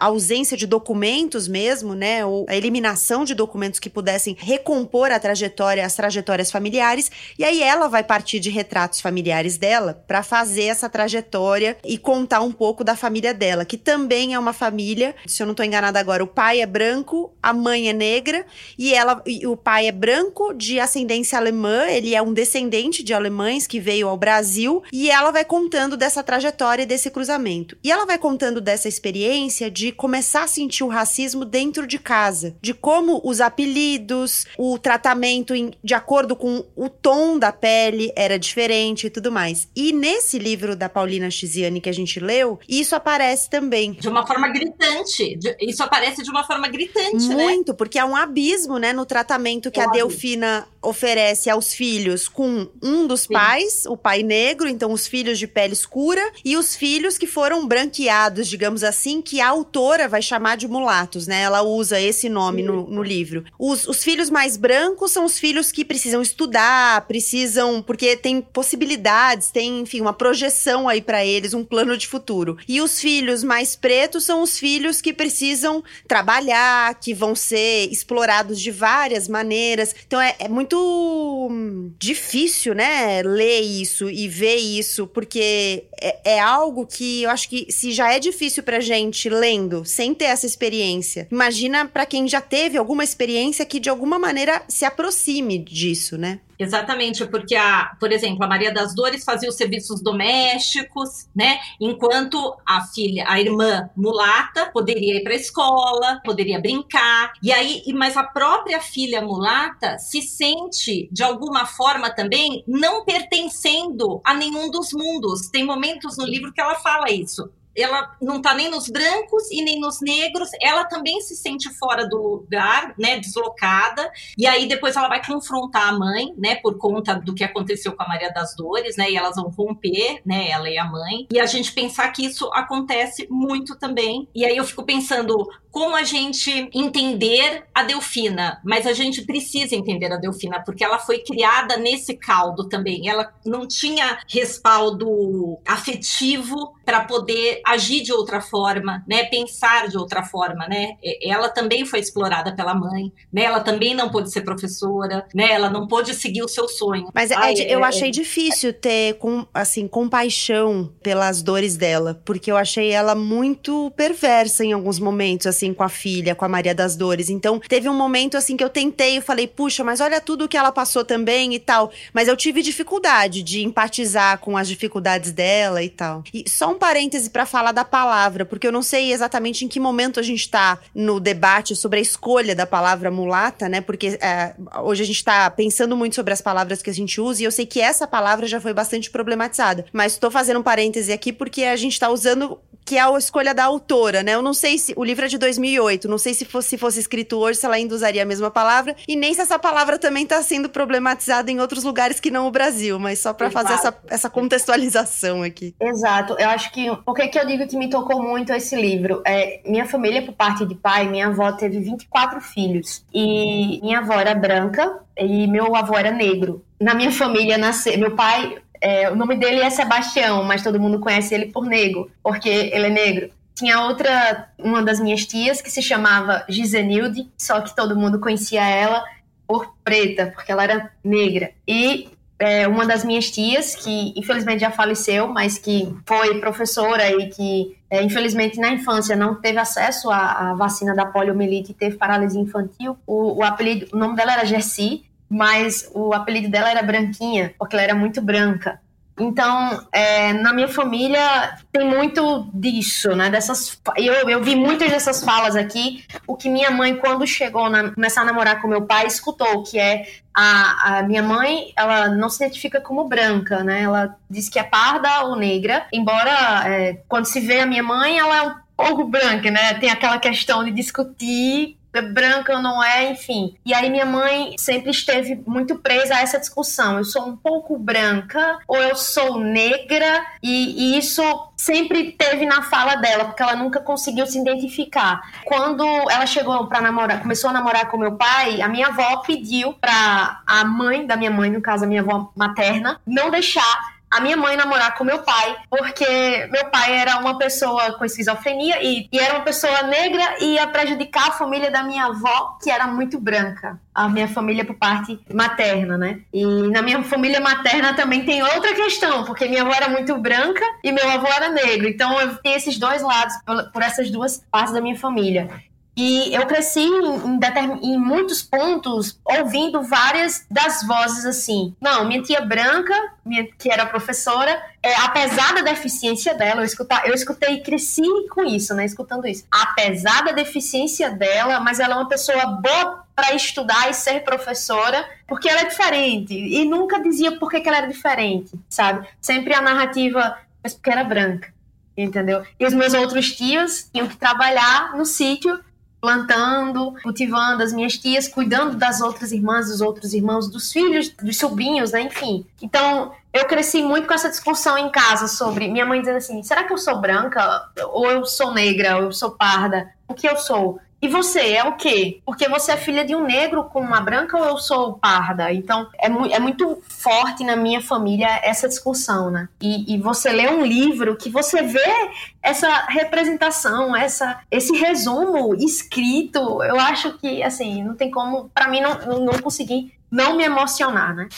ausência de documentos mesmo, né? Ou a eliminação de documentos que pudessem recompor a trajetória, as trajetórias familiares. E aí ela vai partir de retratos familiares dela dela para fazer essa trajetória e contar um pouco da família dela, que também é uma família, se eu não estou enganada agora, o pai é branco, a mãe é negra e ela e o pai é branco de ascendência alemã, ele é um descendente de alemães que veio ao Brasil e ela vai contando dessa trajetória desse cruzamento. E ela vai contando dessa experiência de começar a sentir o racismo dentro de casa, de como os apelidos, o tratamento em, de acordo com o tom da pele era diferente e tudo mais. E nesse livro da Paulina Chiziane que a gente leu, isso aparece também. De uma forma gritante. Isso aparece de uma forma gritante, né? Muito, né? porque há um abismo, né, no tratamento que é a Delfina oferece aos filhos com um dos Sim. pais, o pai negro, então os filhos de pele escura, e os filhos que foram branqueados, digamos assim, que a autora vai chamar de mulatos, né? Ela usa esse nome no, no livro. Os, os filhos mais brancos são os filhos que precisam estudar, precisam, porque tem possibilidades tem, enfim, uma projeção aí para eles, um plano de futuro. E os filhos mais pretos são os filhos que precisam trabalhar, que vão ser explorados de várias maneiras. Então é, é muito difícil, né, ler isso e ver isso, porque é, é algo que eu acho que se já é difícil pra gente lendo, sem ter essa experiência, imagina para quem já teve alguma experiência que de alguma maneira se aproxime disso, né? Exatamente, porque a, por exemplo, a Maria das Dores fazia os serviços domésticos, né? Enquanto a filha, a irmã mulata, poderia ir para a escola, poderia brincar. E aí, mas a própria filha mulata se sente de alguma forma também não pertencendo a nenhum dos mundos. Tem momentos no livro que ela fala isso ela não está nem nos brancos e nem nos negros, ela também se sente fora do lugar, né, deslocada, e aí depois ela vai confrontar a mãe, né, por conta do que aconteceu com a Maria das Dores, né, e elas vão romper, né, ela e a mãe, e a gente pensar que isso acontece muito também, e aí eu fico pensando, como a gente entender a Delfina, mas a gente precisa entender a Delfina, porque ela foi criada nesse caldo também. Ela não tinha respaldo afetivo para poder agir de outra forma, né? Pensar de outra forma, né? Ela também foi explorada pela mãe, né? Ela também não pôde ser professora, né? Ela não pôde seguir o seu sonho. Mas Ai, é, eu é, achei é... difícil ter com, assim compaixão pelas dores dela, porque eu achei ela muito perversa em alguns momentos, assim, com a filha, com a Maria das Dores. Então, teve um momento assim que eu tentei, eu falei, puxa, mas olha tudo que ela passou também e tal. Mas eu tive dificuldade de empatizar com as dificuldades dela e tal. E só um parêntese para falar da palavra, porque eu não sei exatamente em que momento a gente tá no debate sobre a escolha da palavra mulata, né? Porque é, hoje a gente tá pensando muito sobre as palavras que a gente usa e eu sei que essa palavra já foi bastante problematizada. Mas estou fazendo um parêntese aqui porque a gente tá usando que é a escolha da autora, né? Eu não sei se o livro é de 2008, não sei se fosse, se fosse escrito hoje, se ela ainda usaria a mesma palavra, e nem se essa palavra também está sendo problematizada em outros lugares que não o Brasil, mas só para fazer essa, essa contextualização aqui. Exato, eu acho que por que eu digo que me tocou muito esse livro? É, minha família, por parte de pai, minha avó teve 24 filhos, e minha avó era branca e meu avô era negro. Na minha família nasceu, meu pai é, o nome dele é Sebastião, mas todo mundo conhece ele por Nego, porque ele é negro. tinha outra, uma das minhas tias, que se chamava Gisenilde, só que todo mundo conhecia ela por preta, porque ela era negra. E é, uma das minhas tias, que infelizmente já faleceu, mas que foi professora e que, é, infelizmente, na infância não teve acesso à, à, vacina da poliomielite e teve paralisia infantil. O, o, apelido, o nome dela era Jessie, mas o apelido dela era Branquinha, porque ela era muito branca. Então, é, na minha família tem muito disso, né? Dessas, eu, eu vi muitas dessas falas aqui. O que minha mãe, quando chegou a começar a namorar com meu pai, escutou, que é a, a, minha mãe, ela não se identifica como branca, né? Ela diz que é parda ou negra, embora é, quando se vê a minha mãe, ela é um pouco branca, né? Tem aquela questão de discutir é branca ou não é, enfim. E aí minha mãe sempre esteve muito presa a essa discussão. Eu sou um pouco branca ou eu sou negra e, e isso sempre teve na fala dela, porque ela nunca conseguiu se identificar. Quando ela chegou para namorar, começou a namorar com meu pai, a minha avó pediu para a mãe da minha mãe, no caso a minha avó materna, não deixar a minha mãe namorar com meu pai, porque meu pai era uma pessoa com esquizofrenia e, e, era uma pessoa negra e ia prejudicar a família da minha avó, que era muito branca. A minha família por parte materna, né? E na minha família materna também tem outra questão, porque minha avó era muito branca e meu avô era negro. Então eu tenho esses dois lados, por, por essas duas partes da minha família. E eu cresci em, em, muitos pontos ouvindo várias das vozes assim. Não, minha tia branca, minha, que era professora, é, apesar da deficiência dela, eu, escutar, eu escutei e cresci com isso, né? Escutando isso. Apesar da deficiência dela, mas ela é uma pessoa boa para estudar e ser professora, porque ela é diferente. E nunca dizia por que, que ela era diferente, sabe? Sempre a narrativa, mas porque era branca entendeu? E os meus outros tios tinham que trabalhar no sítio plantando, cultivando, as minhas tias cuidando das outras irmãs, dos outros irmãos, dos filhos, dos sobrinhos, né? Enfim. Então, eu cresci muito com essa discussão em casa sobre minha mãe dizendo assim: será que eu sou branca? Ou eu sou negra? Ou eu sou parda? O que eu sou? E você é o quê? Porque você é filha de um negro com uma branca ou eu sou parda? Então, é, mu é muito forte na minha família essa discussão, né? E, e, você lê um livro que você vê essa representação, essa, esse resumo escrito. Eu acho que, assim, não tem como, para mim, não, não consegui não me emocionar, né?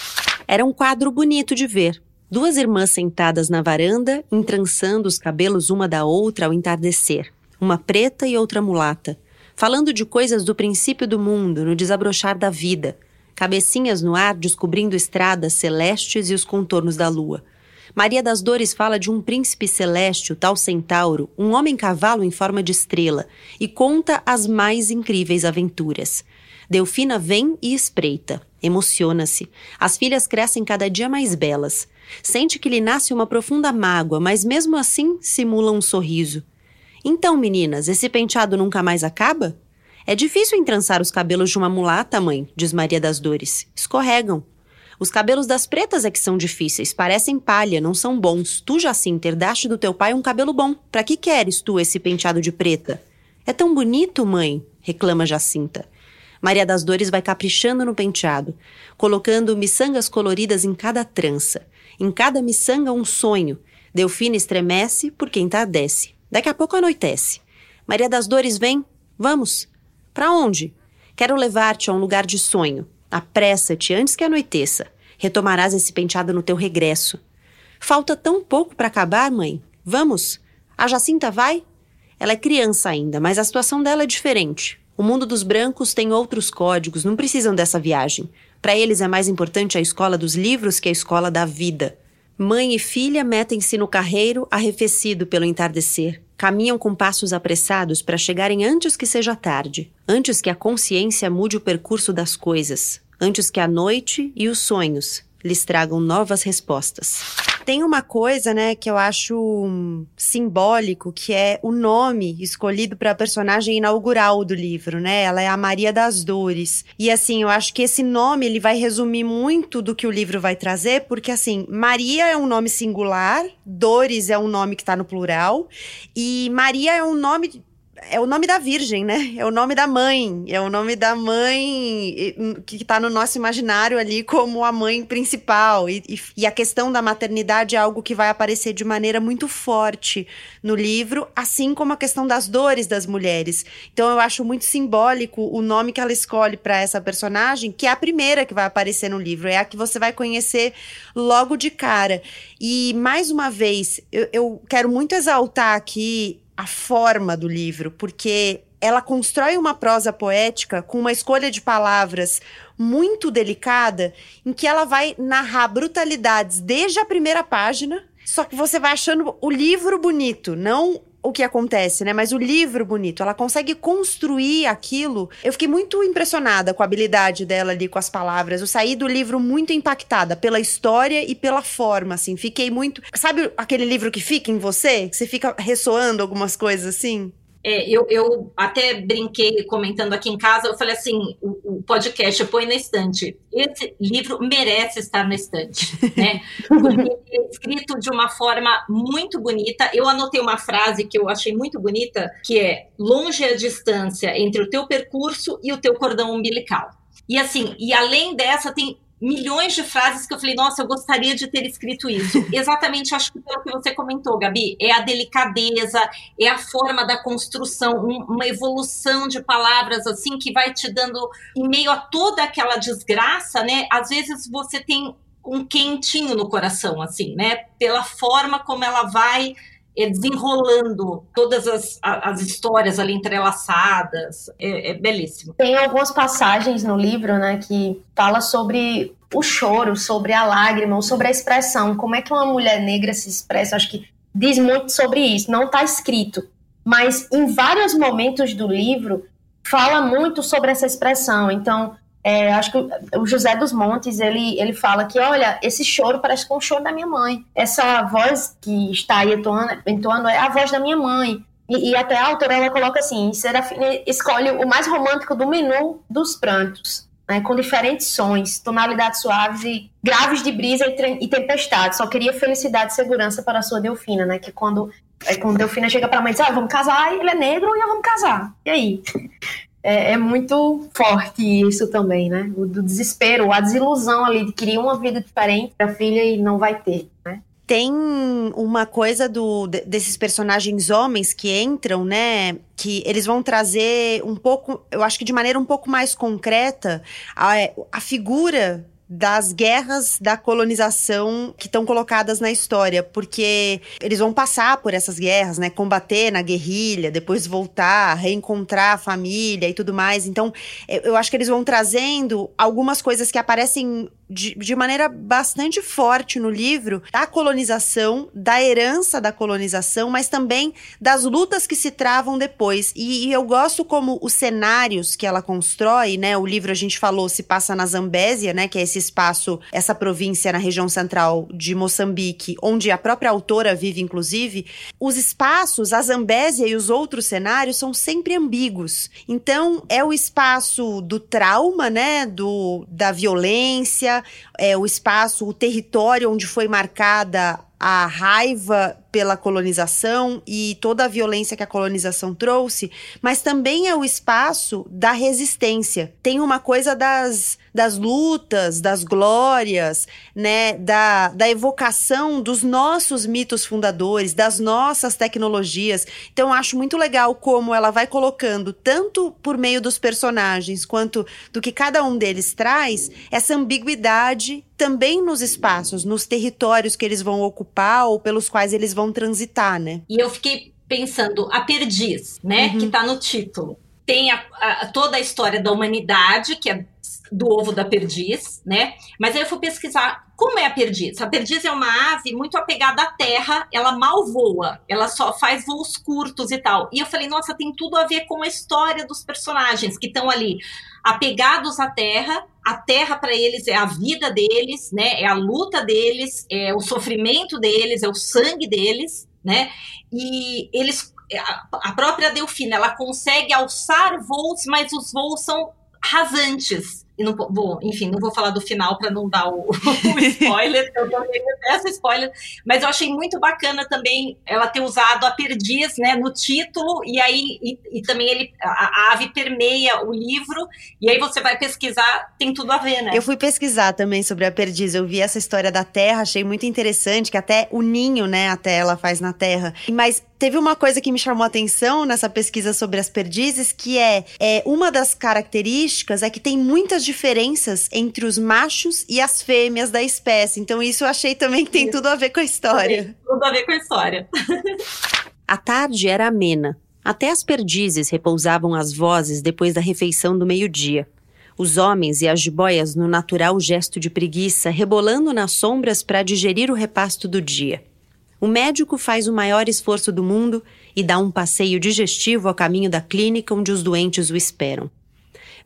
Era um quadro bonito de ver. Duas irmãs sentadas na varanda, entrançando os cabelos uma da outra ao entardecer. Uma preta e outra mulata falando de coisas do princípio do mundo, no desabrochar da vida, cabecinhas no ar descobrindo estradas celestes e os contornos da lua. Maria das Dores fala de um príncipe celeste, o tal centauro, um homem-cavalo em forma de estrela, e conta as mais incríveis aventuras. Delfina vem e espreita, emociona-se. As filhas crescem cada dia mais belas. Sente que lhe nasce uma profunda mágoa, mas mesmo assim simula um sorriso. Então, meninas, esse penteado nunca mais acaba? É difícil entrançar os cabelos de uma mulata, mãe, diz Maria das Dores. Escorregam. Os cabelos das pretas é que são difíceis, parecem palha, não são bons. Tu, Jacinta, herdaste do teu pai um cabelo bom. Para que queres tu esse penteado de preta? É tão bonito, mãe, reclama Jacinta. Maria das Dores vai caprichando no penteado, colocando miçangas coloridas em cada trança. Em cada miçanga um sonho. Delfina estremece porque entardece. Daqui a pouco anoitece. Maria das Dores vem? Vamos. Para onde? Quero levar-te a um lugar de sonho. Apressa-te antes que anoiteça. Retomarás esse penteado no teu regresso. Falta tão pouco para acabar, mãe. Vamos. A Jacinta vai? Ela é criança ainda, mas a situação dela é diferente. O mundo dos brancos tem outros códigos, não precisam dessa viagem. Para eles é mais importante a escola dos livros que a escola da vida. Mãe e filha metem-se no carreiro, arrefecido pelo entardecer. Caminham com passos apressados para chegarem antes que seja tarde, antes que a consciência mude o percurso das coisas, antes que a noite e os sonhos lhes tragam novas respostas tem uma coisa, né, que eu acho simbólico, que é o nome escolhido para a personagem inaugural do livro, né? Ela é a Maria das Dores. E assim, eu acho que esse nome ele vai resumir muito do que o livro vai trazer, porque assim, Maria é um nome singular, Dores é um nome que está no plural, e Maria é um nome é o nome da Virgem, né? É o nome da mãe. É o nome da mãe que está no nosso imaginário ali como a mãe principal. E, e, e, a questão da maternidade é algo que vai aparecer de maneira muito forte no livro, assim como a questão das dores das mulheres. Então eu acho muito simbólico o nome que ela escolhe para essa personagem, que é a primeira que vai aparecer no livro, é a que você vai conhecer logo de cara. E mais uma vez, eu, eu quero muito exaltar aqui a forma do livro, porque ela constrói uma prosa poética com uma escolha de palavras muito delicada, em que ela vai narrar brutalidades desde a primeira página, só que você vai achando o livro bonito, não o que acontece, né? Mas o livro bonito, ela consegue construir aquilo. Eu fiquei muito impressionada com a habilidade dela ali com as palavras. Eu saí do livro muito impactada pela história e pela forma, assim. Fiquei muito. Sabe aquele livro que fica em você? Que você fica ressoando algumas coisas assim? É, eu, eu, até brinquei comentando aqui em casa, eu falei assim, o, o, podcast põe na estante. Esse livro merece estar na estante, né? (laughs) Porque é escrito de uma forma muito bonita. Eu anotei uma frase que eu achei muito bonita, que é longe a distância entre o teu percurso e o teu cordão umbilical. E assim, e além dessa, tem milhões de frases que eu falei, nossa, eu gostaria de ter escrito isso. (laughs) Exatamente, acho que pelo que você comentou, Gabi, é a delicadeza, é a forma da construção, um, uma evolução de palavras assim que vai te dando, em meio a toda aquela desgraça, né? Às vezes você tem um quentinho no coração, assim, né? Pela forma como ela vai é, desenrolando todas as, as histórias ali entrelaçadas. É, é, belíssimo. Tem algumas passagens no livro, né, que fala sobre o choro, sobre a lágrima, ou sobre a expressão. Como é que uma mulher negra se expressa? Acho que diz muito sobre isso. Não está escrito, mas em vários momentos do livro fala muito sobre essa expressão. Então, é, acho que o José dos Montes ele, ele fala que olha esse choro parece com o choro da minha mãe. Essa voz que está aí entoando, entoando é a voz da minha mãe. E, e até a autora ela coloca assim Serafina escolhe o mais romântico do menu dos prantos né, com diferentes sons tonalidades suaves e graves de brisa e, e tempestade só queria felicidade e segurança para a sua Delfina né que quando é quando Delfina chega para a mãe e diz ah, vamos casar ele é negro e eu vamos casar e aí é, é, muito forte isso também, né? O do desespero, a desilusão ali de querer uma vida diferente para a filha e não vai ter, né? Tem uma coisa do, desses personagens homens que entram, né? Que eles vão trazer um pouco, eu acho que de maneira um pouco mais concreta, a, a figura das guerras da colonização que estão colocadas na história, porque eles vão passar por essas guerras, né? Combater na guerrilha, depois voltar, reencontrar a família e tudo mais. Então, eu acho que eles vão trazendo algumas coisas que aparecem de, de maneira bastante forte no livro da colonização, da herança da colonização, mas também das lutas que se travam depois. E, e, eu gosto como os cenários que ela constrói, né? O livro a gente falou se passa na Zambésia, né? Que é esse espaço, essa província na região central de Moçambique, onde a própria autora vive, inclusive. Os espaços, a Zambésia e os outros cenários são sempre ambíguos. Então, é o espaço do trauma, né? Do, da violência, é, o espaço, o território onde foi marcada a raiva pela colonização e toda a violência que a colonização trouxe, mas também é o espaço da resistência. Tem uma coisa das, das lutas, das glórias, né, da, da evocação dos nossos mitos fundadores, das nossas tecnologias. Então, acho muito legal como ela vai colocando, tanto por meio dos personagens, quanto do que cada um deles traz, essa ambiguidade também nos espaços, nos territórios que eles vão ocupar ou pelos quais eles vão transitar, né? E eu fiquei pensando, a perdiz, né, uhum. que está no título. Tem a, a, toda a história da humanidade, que é do ovo da perdiz, né? Mas aí eu fui pesquisar como é a perdiz. A perdiz é uma ave muito apegada à terra, ela mal voa, ela só faz voos curtos e tal. E eu falei, nossa, tem tudo a ver com a história dos personagens que estão ali apegados à terra. A terra para eles é a vida deles, né? É a luta deles, é o sofrimento deles, é o sangue deles, né? E eles a própria Delfina, ela consegue alçar voos, mas os voos são rasantes não vou, enfim, não vou falar do final para não dar o, (laughs) o spoiler, eu também peço spoiler, mas eu achei muito bacana também ela ter usado a perdiz, né, no título, e aí, e, e também ele, a, a, ave permeia o livro, e aí você vai pesquisar, tem tudo a ver, né? Eu fui pesquisar também sobre a perdiz, eu vi essa história da terra, achei muito interessante, que até o ninho, né, até ela faz na terra, mas teve uma coisa que me chamou a atenção nessa pesquisa sobre as perdizes, que é, é uma das características é que tem muitas diferenças entre os machos e as fêmeas da espécie. Então isso eu achei também que tem isso. tudo a ver com a história. Tem tudo a ver com a história. a tarde era amena. Até as perdizes repousavam as vozes depois da refeição do meio-dia. Os homens e as jiboias no natural gesto de preguiça, rebolando nas sombras para digerir o repasto do dia. O médico faz o maior esforço do mundo e dá um passeio digestivo ao caminho da clínica onde os doentes o esperam.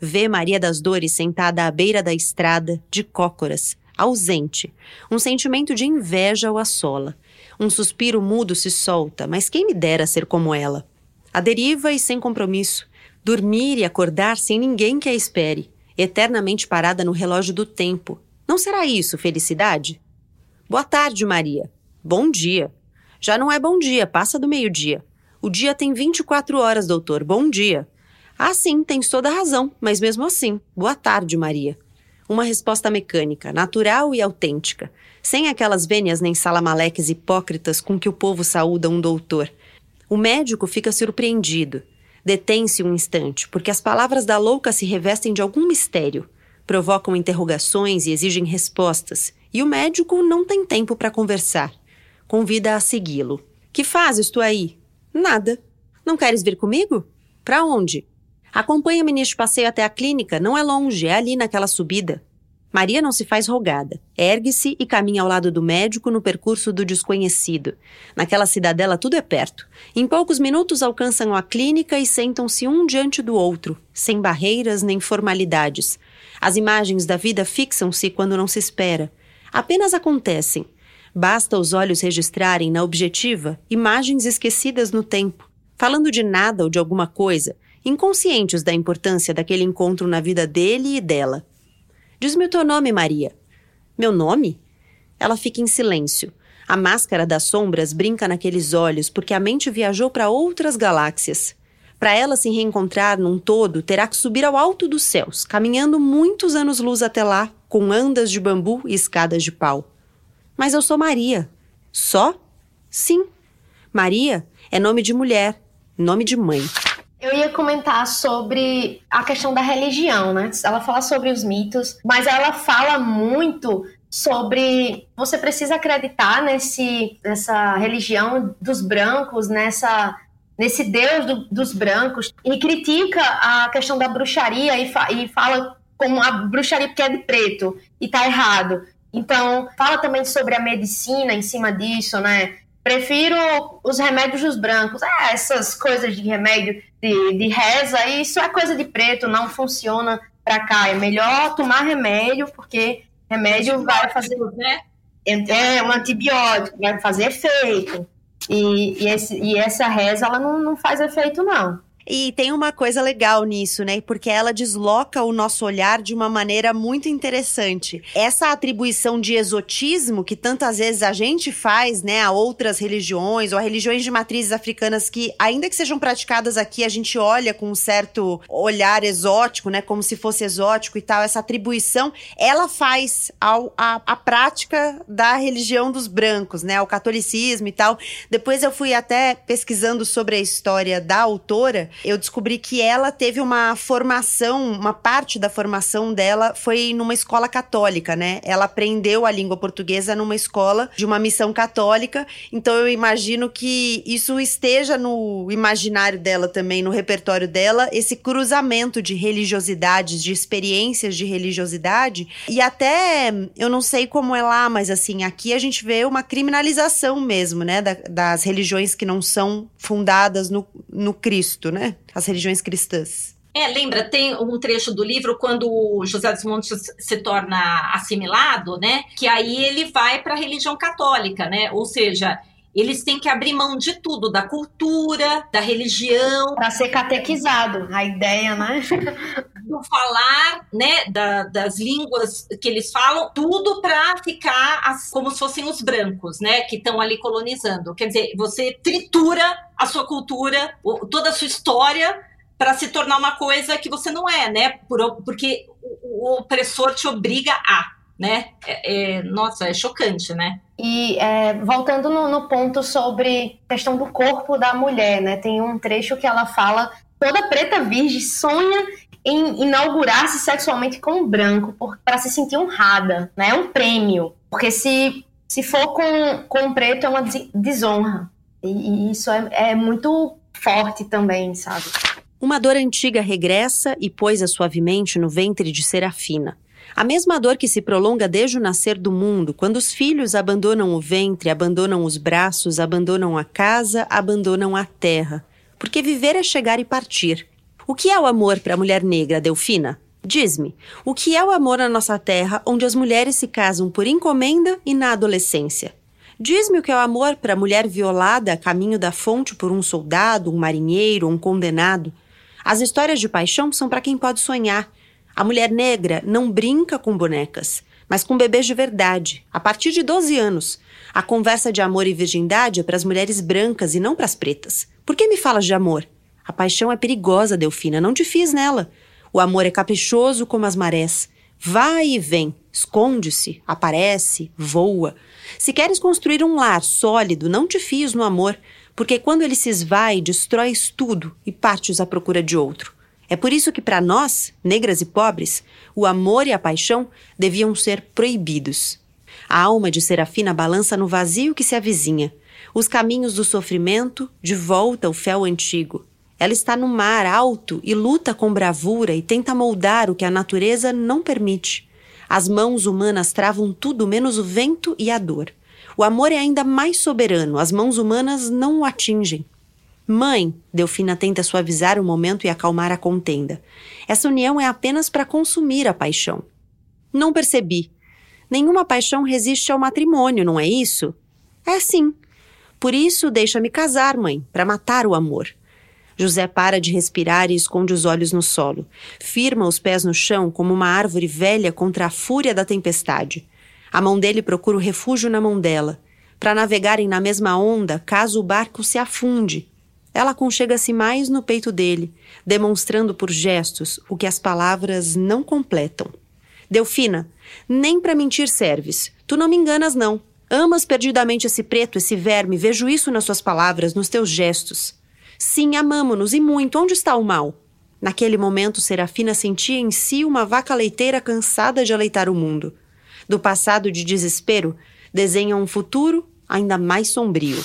Vê Maria das Dores sentada à beira da estrada, de cócoras, ausente. Um sentimento de inveja o assola. Um suspiro mudo se solta, mas quem me dera ser como ela? A deriva e sem compromisso. Dormir e acordar sem ninguém que a espere. Eternamente parada no relógio do tempo. Não será isso felicidade? Boa tarde, Maria. Bom dia. Já não é bom dia, passa do meio-dia. O dia tem 24 horas, doutor. Bom dia. Ah, sim, tens toda a razão, mas mesmo assim. Boa tarde, Maria. Uma resposta mecânica, natural e autêntica, sem aquelas vênias nem salamaleques hipócritas com que o povo saúda um doutor. O médico fica surpreendido. Detém-se um instante, porque as palavras da louca se revestem de algum mistério, provocam interrogações e exigem respostas, e o médico não tem tempo para conversar convida a segui-lo. Que fazes tu aí? Nada. Não queres vir comigo? Para onde? Acompanha-me neste passeio até a clínica, não é longe, é ali naquela subida. Maria não se faz rogada. Ergue-se e caminha ao lado do médico no percurso do desconhecido. Naquela cidadela tudo é perto. Em poucos minutos alcançam a clínica e sentam-se um diante do outro, sem barreiras nem formalidades. As imagens da vida fixam-se quando não se espera. Apenas acontecem, Basta os olhos registrarem na objetiva imagens esquecidas no tempo, falando de nada ou de alguma coisa, inconscientes da importância daquele encontro na vida dele e dela. Diz-me o teu nome, Maria. Meu nome? Ela fica em silêncio. A máscara das sombras brinca naqueles olhos porque a mente viajou para outras galáxias. Para ela se reencontrar num todo, terá que subir ao alto dos céus, caminhando muitos anos-luz até lá, com andas de bambu e escadas de pau. Mas eu sou Maria. Só? Sim. Maria é nome de mulher, nome de mãe. Eu ia comentar sobre a questão da religião, né? Ela fala sobre os mitos, mas ela fala muito sobre você precisa acreditar nesse nessa religião dos brancos, nessa nesse Deus do, dos brancos e critica a questão da bruxaria e, fa, e fala como a bruxaria porque é de preto e tá errado. Então, fala também sobre a medicina em cima disso, né? Prefiro os remédios dos brancos. Ah, essas coisas de remédio de, de reza, isso é coisa de preto, não funciona para cá. É melhor tomar remédio, porque remédio vai fazer. Né? É, é um antibiótico, vai fazer efeito. E, e, esse, e essa reza, ela não, não faz efeito, não. E tem uma coisa legal nisso, né? Porque ela desloca o nosso olhar de uma maneira muito interessante. Essa atribuição de exotismo que tantas vezes a gente faz, né, a outras religiões ou a religiões de matrizes africanas que, ainda que sejam praticadas aqui, a gente olha com um certo olhar exótico, né, como se fosse exótico e tal. Essa atribuição, ela faz ao, a, a prática da religião dos brancos, né, ao catolicismo e tal. Depois eu fui até pesquisando sobre a história da autora eu descobri que ela teve uma formação, uma parte da formação dela foi numa escola católica, né? Ela aprendeu a língua portuguesa numa escola de uma missão católica, então eu imagino que isso esteja no imaginário dela também, no repertório dela, esse cruzamento de religiosidades, de experiências de religiosidade, e até, eu não sei como é lá, mas assim, aqui a gente vê uma criminalização mesmo, né, da, das religiões que não são fundadas no, no Cristo, né? Né? As religiões cristãs. É, lembra, tem um trecho do livro quando José dos Montes se torna assimilado, né? Que aí ele vai para a religião católica, né? Ou seja, eles têm que abrir mão de tudo, da cultura, da religião. Para ser catequizado, a ideia, né? (laughs) Do falar, né, da, das línguas que eles falam, tudo para ficar as, como se fossem os brancos, né, que estão ali colonizando. Quer dizer, você tritura a sua cultura, toda a sua história para se tornar uma coisa que você não é, né? Por, porque o, o opressor te obriga a, né? É, é, nossa, é chocante, né? E é, voltando no, no, ponto sobre questão do corpo da mulher, né? Tem um trecho que ela fala: toda preta virgem sonha em inaugurar-se sexualmente com um branco para se sentir honrada, né? É um prêmio. Porque se, se for com, com um preto é uma desonra. E, e isso é, é muito forte também, sabe? Uma dor antiga regressa e pôs-a suavemente no ventre de Serafina. A mesma dor que se prolonga desde o nascer do mundo, quando os filhos abandonam o ventre, abandonam os braços, abandonam a casa, abandonam a terra. Porque viver é chegar e partir. O que é o amor para a mulher negra, Delfina? Diz-me, o que é o amor na nossa terra, onde as mulheres se casam por encomenda e na adolescência? Diz-me o que é o amor para a mulher violada a caminho da fonte por um soldado, um marinheiro, um condenado. As histórias de paixão são para quem pode sonhar. A mulher negra não brinca com bonecas, mas com bebês de verdade, a partir de 12 anos. A conversa de amor e virgindade é para as mulheres brancas e não para as pretas. Por que me falas de amor? A paixão é perigosa, Delfina, não te fiz nela. O amor é caprichoso como as marés. Vai e vem, esconde-se, aparece, voa. Se queres construir um lar sólido, não te fies no amor porque quando ele se esvai, destróis tudo e partes à procura de outro. É por isso que, para nós, negras e pobres, o amor e a paixão deviam ser proibidos. A alma de Serafina balança no vazio que se avizinha. Os caminhos do sofrimento, de volta ao fel antigo. Ela está no mar alto e luta com bravura e tenta moldar o que a natureza não permite. As mãos humanas travam tudo menos o vento e a dor. O amor é ainda mais soberano, as mãos humanas não o atingem. Mãe, Delfina tenta suavizar o momento e acalmar a contenda. Essa união é apenas para consumir a paixão. Não percebi. Nenhuma paixão resiste ao matrimônio, não é isso? É sim. Por isso, deixa-me casar, mãe, para matar o amor. José para de respirar e esconde os olhos no solo. Firma os pés no chão como uma árvore velha contra a fúria da tempestade. A mão dele procura o refúgio na mão dela, para navegarem na mesma onda caso o barco se afunde. Ela conchega-se mais no peito dele, demonstrando por gestos o que as palavras não completam. Delfina, nem para mentir serves. Tu não me enganas, não. Amas perdidamente esse preto, esse verme, vejo isso nas suas palavras, nos teus gestos. Sim, amamo-nos e muito. Onde está o mal? Naquele momento, Serafina sentia em si uma vaca leiteira cansada de aleitar o mundo do passado de desespero, desenha um futuro ainda mais sombrio.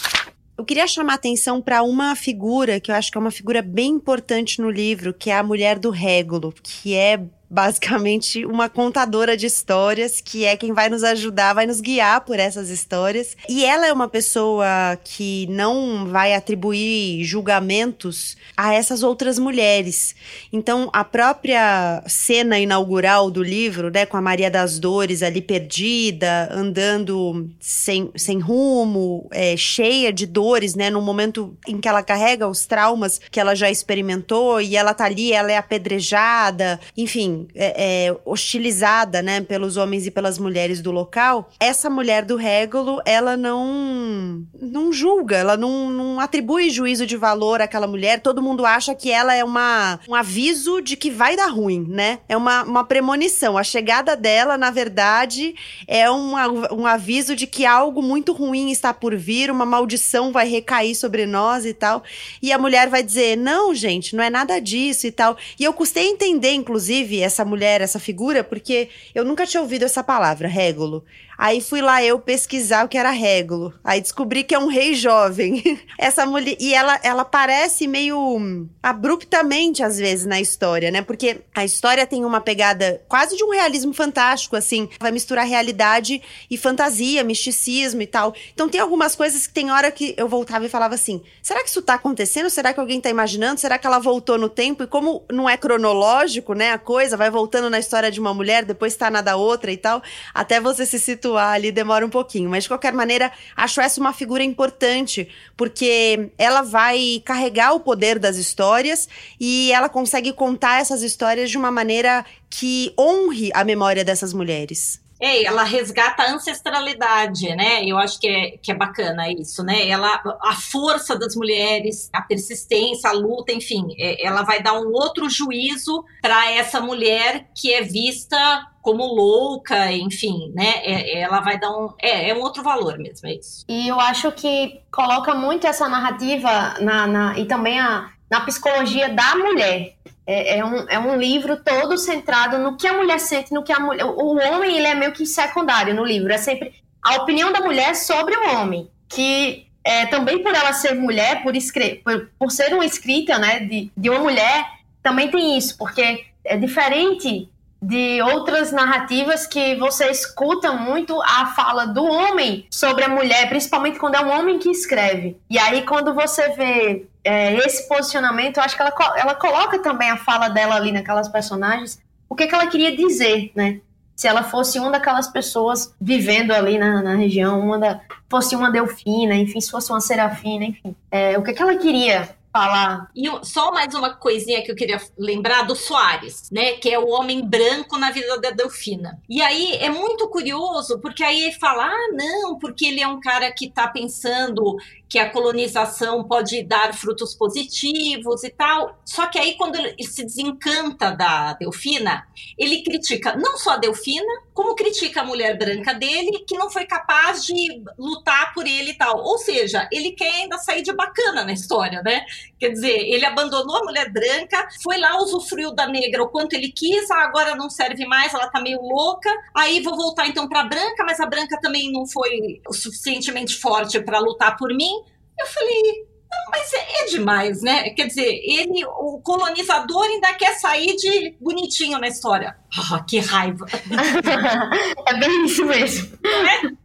Eu queria chamar atenção para uma figura que eu acho que é uma figura bem importante no livro, que é a mulher do Régulo, que é basicamente uma contadora de histórias, que é quem vai nos ajudar, vai nos guiar por essas histórias. E ela é uma pessoa que não vai atribuir julgamentos a essas outras mulheres. Então, a própria cena inaugural do livro, né, com a Maria das Dores ali perdida, andando sem, sem rumo, é, cheia de dores, né, no momento em que ela carrega os traumas que ela já experimentou e ela tá ali, ela é apedrejada, enfim, é, é, hostilizada, né, pelos homens e pelas mulheres do local, essa mulher do Régulo, ela não, não julga, ela não, não atribui juízo de valor àquela mulher. Todo mundo acha que ela é uma, um aviso de que vai dar ruim, né? É uma, uma premonição. A chegada dela, na verdade, é uma, um aviso de que algo muito ruim está por vir, uma maldição vai recair sobre nós e tal. E a mulher vai dizer: não, gente, não é nada disso e tal. E eu custei entender, inclusive, essa mulher, essa figura, porque eu nunca tinha ouvido essa palavra, régulo. Aí fui lá eu pesquisar o que era Régulo. Aí descobri que é um rei jovem. (laughs) Essa mulher. E ela, ela parece meio abruptamente, às vezes, na história, né? Porque a história tem uma pegada quase de um realismo fantástico, assim. Vai misturar realidade e fantasia, misticismo e tal. Então tem algumas coisas que tem hora que eu voltava e falava assim: será que isso tá acontecendo? Será que alguém tá imaginando? Será que ela voltou no tempo? E como não é cronológico, né? A coisa vai voltando na história de uma mulher, depois tá na da outra e tal, até você se situar situar ali demora um pouquinho, mas de qualquer maneira, acho essa uma figura importante, porque ela vai carregar o poder das histórias e ela consegue contar essas histórias de uma maneira que honre a memória dessas mulheres. É, ela resgata a ancestralidade, né? Eu acho que é, que é bacana isso, né? Ela, a força das mulheres, a persistência, a luta, enfim, é, ela vai dar um outro juízo para essa mulher que é vista como louca, enfim, né? É, ela vai dar um. É, é um outro valor mesmo, é isso. E eu acho que coloca muito essa narrativa na, na e também a, na psicologia da mulher. É, é, um, é um livro todo centrado no que a mulher sente, no que a mulher. O homem ele é meio que secundário no livro. É sempre a opinião da mulher sobre o homem. Que é, também por ela ser mulher, por, escre por, por ser uma escrita né, de, de uma mulher, também tem isso, porque é diferente de outras narrativas que você escuta muito a fala do homem sobre a mulher, principalmente quando é um homem que escreve. E aí, quando você vê é, esse posicionamento, eu acho que ela, ela coloca também a fala dela ali naquelas personagens, o que, que ela queria dizer, né? Se ela fosse uma daquelas pessoas vivendo ali na, na região, uma da, fosse uma delfina, enfim, se fosse uma serafina, enfim. É, o que, que ela queria falar. E só mais uma coisinha que eu queria lembrar do Soares, né? Que é o homem branco na vida da Delfina. E aí é muito curioso, porque aí ele fala: ah, não, porque ele é um cara que tá pensando que a colonização pode dar frutos positivos e tal. Só que aí, quando ele se desencanta da Delfina, ele critica não só a Delfina, como critica a mulher branca dele, que não foi capaz de lutar por ele e tal. Ou seja, ele quer ainda sair de bacana na história, né? Quer dizer, ele abandonou a mulher branca, foi lá, usufruiu da negra o quanto ele quis, ah, agora não serve mais, ela tá meio louca. Aí vou voltar então pra branca, mas a branca também não foi suficientemente forte para lutar por mim. Eu falei, mas é, é, demais, né? Quer dizer, ele, o colonizador ainda quer sair de bonitinho na história. Ah, que raiva! (laughs) é bem isso mesmo.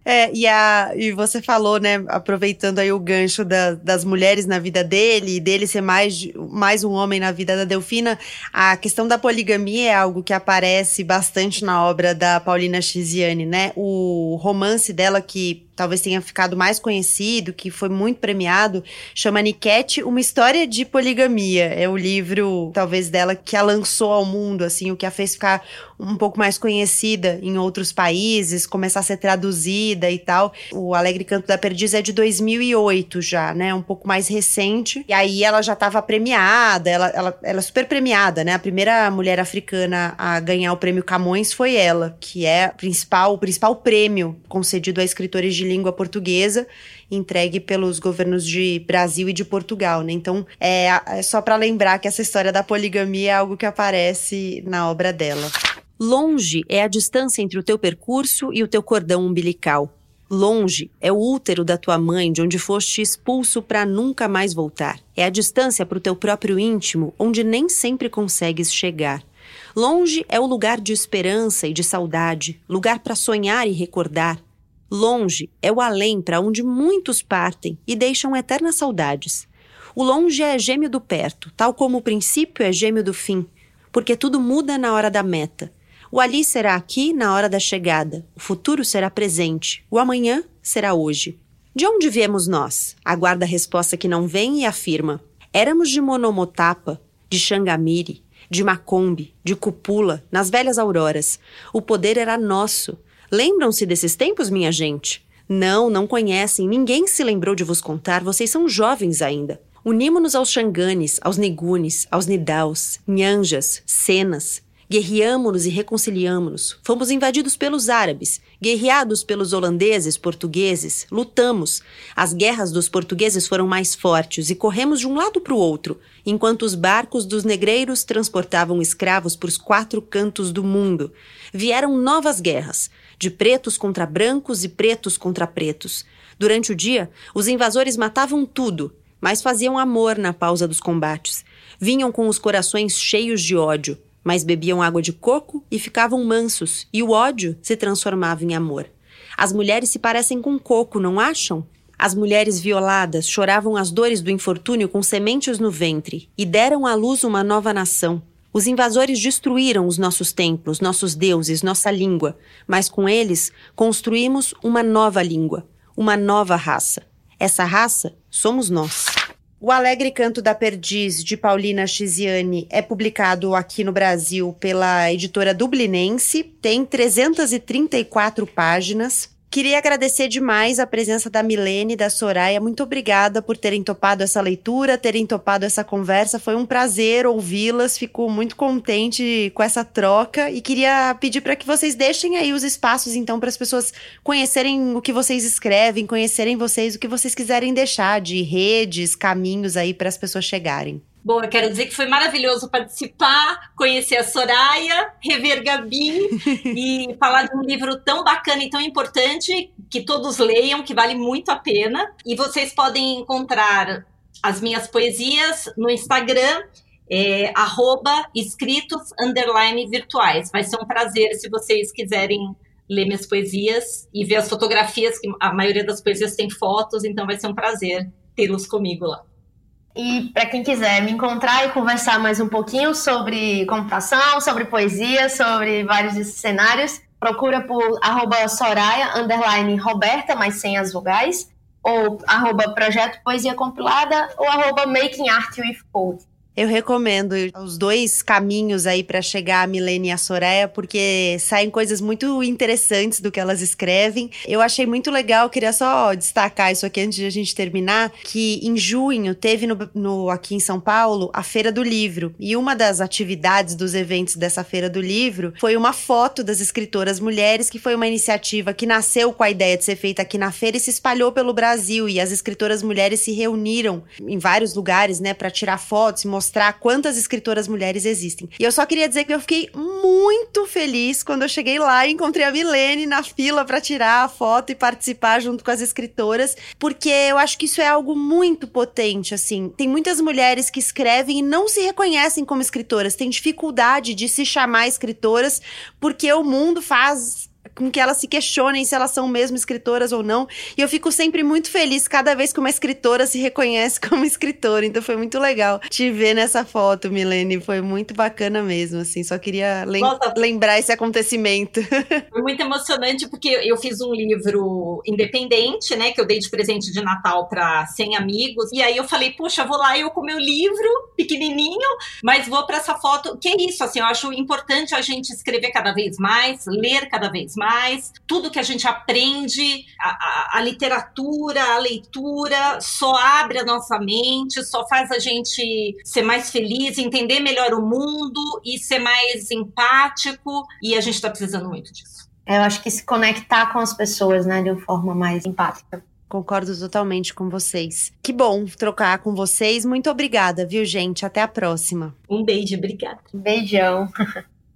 É, e, a, e você falou, né, aproveitando aí o gancho da, das mulheres na vida dele, e dele ser mais, mais um homem na vida da Delfina, a questão da poligamia é algo que aparece bastante na obra da Paulina Chiziane, né? O romance dela, que talvez tenha ficado mais conhecido, que foi muito premiado, chama Niquete, Uma História de Poligamia. É o livro, talvez, dela que a lançou ao mundo, assim, o que a fez ficar um pouco mais conhecida em outros países, começar a ser traduzida e tal. O Alegre Canto da Perdiz é de 2008 já, né? Um pouco mais recente. E aí ela já estava premiada, ela, ela, ela é super premiada, né? A primeira mulher africana a ganhar o prêmio Camões foi ela, que é principal, o principal prêmio concedido a escritores de língua portuguesa entregue pelos governos de Brasil e de Portugal, né? Então, é, é só para lembrar que essa história da poligamia é algo que aparece na obra dela. Longe é a distância entre o teu percurso e o teu cordão umbilical. Longe é o útero da tua mãe, de onde foste expulso para nunca mais voltar. É a distância para o teu próprio íntimo, onde nem sempre consegues chegar. Longe é o lugar de esperança e de saudade, lugar para sonhar e recordar. Longe é o além para onde muitos partem e deixam eternas saudades. O longe é gêmeo do perto, tal como o princípio é gêmeo do fim, porque tudo muda na hora da meta. O ali será aqui na hora da chegada, o futuro será presente, o amanhã será hoje. De onde viemos nós? Aguarda a resposta que não vem e afirma. Éramos de Monomotapa, de Xangamiri, de Macombe, de Cupula, nas velhas auroras. O poder era nosso. Lembram-se desses tempos, minha gente? Não, não conhecem, ninguém se lembrou de vos contar, vocês são jovens ainda. Unimo-nos aos Xanganes, aos Nigunes, aos Nidaus, Nhanjas, Cenas, Guerreamo-nos e reconciliamo-nos. Fomos invadidos pelos árabes, guerreados pelos holandeses, portugueses. Lutamos. As guerras dos portugueses foram mais fortes e corremos de um lado para o outro, enquanto os barcos dos negreiros transportavam escravos por os quatro cantos do mundo. Vieram novas guerras, de pretos contra brancos e pretos contra pretos. Durante o dia, os invasores matavam tudo, mas faziam amor na pausa dos combates. Vinham com os corações cheios de ódio mas bebiam água de coco e ficavam mansos, e o ódio se transformava em amor. As mulheres se parecem com coco, não acham? As mulheres violadas choravam as dores do infortúnio com sementes no ventre e deram à luz uma nova nação. Os invasores destruíram os nossos templos, nossos deuses, nossa língua, mas com eles construímos uma nova língua, uma nova raça. Essa raça somos nós. O Alegre Canto da Perdiz, de Paulina Chiziane, é publicado aqui no Brasil pela editora Dublinense, tem 334 páginas. Queria agradecer demais a presença da Milene e da Soraya. Muito obrigada por terem topado essa leitura, terem topado essa conversa. Foi um prazer ouvi-las. Fico muito contente com essa troca e queria pedir para que vocês deixem aí os espaços então para as pessoas conhecerem o que vocês escrevem, conhecerem vocês, o que vocês quiserem deixar de redes, caminhos aí para as pessoas chegarem. Bom, eu quero dizer que foi maravilhoso participar, conhecer a Soraya, rever Gabi (laughs) e falar de um livro tão bacana e tão importante que todos leiam, que vale muito a pena. E vocês podem encontrar as minhas poesias no Instagram, é, arroba escritos underline virtuais. Vai ser um prazer se vocês quiserem ler minhas poesias e ver as fotografias, que a maioria das poesias tem fotos, então vai ser um prazer tê-los comigo lá. E para quem quiser me encontrar e conversar mais um pouquinho sobre computação, sobre poesia, sobre vários desses cenários, procura por arroba Soraya, underline Roberta, mas sem as vogais, ou arroba Projeto Poesia Compilada, ou arroba Making Art with Code. Eu recomendo os dois caminhos aí para chegar a Milene e a Soraya, porque saem coisas muito interessantes do que elas escrevem. Eu achei muito legal, queria só destacar isso aqui antes de a gente terminar, que em junho teve no, no, aqui em São Paulo a Feira do Livro. E uma das atividades dos eventos dessa Feira do Livro foi uma foto das escritoras mulheres, que foi uma iniciativa que nasceu com a ideia de ser feita aqui na feira e se espalhou pelo Brasil. E as escritoras mulheres se reuniram em vários lugares, né, para tirar fotos e mostrar mostrar quantas escritoras mulheres existem. E eu só queria dizer que eu fiquei muito feliz quando eu cheguei lá e encontrei a Milene na fila para tirar a foto e participar junto com as escritoras, porque eu acho que isso é algo muito potente, assim. Tem muitas mulheres que escrevem e não se reconhecem como escritoras, têm dificuldade de se chamar escritoras, porque o mundo faz com que elas se questionem se elas são mesmo escritoras ou não. E eu fico sempre muito feliz cada vez que uma escritora se reconhece (laughs) como escritora. Então foi muito legal te ver nessa foto, Milene. Foi muito bacana mesmo, assim. Só queria lem Nossa, lembrar esse acontecimento. (laughs) Foi muito emocionante porque eu fiz um livro independente, né, que eu dei de presente de Natal para 100 amigos. E aí eu falei, puxa, vou lá eu com meu livro pequenininho, mas vou para essa foto. Que é isso, assim, eu acho importante a gente escrever cada vez mais, ler cada vez mais mais, tudo que a gente aprende, a, a, a literatura, a leitura, só abre a nossa mente, só faz a gente ser mais feliz, entender melhor o mundo e ser mais empático, e a gente está precisando muito disso. Eu acho que se conectar com as pessoas, né, de uma forma mais empática. Concordo totalmente com vocês. Que bom trocar com vocês. Muito obrigada, viu, gente? Até a próxima. Um beijo, obrigada. Beijão.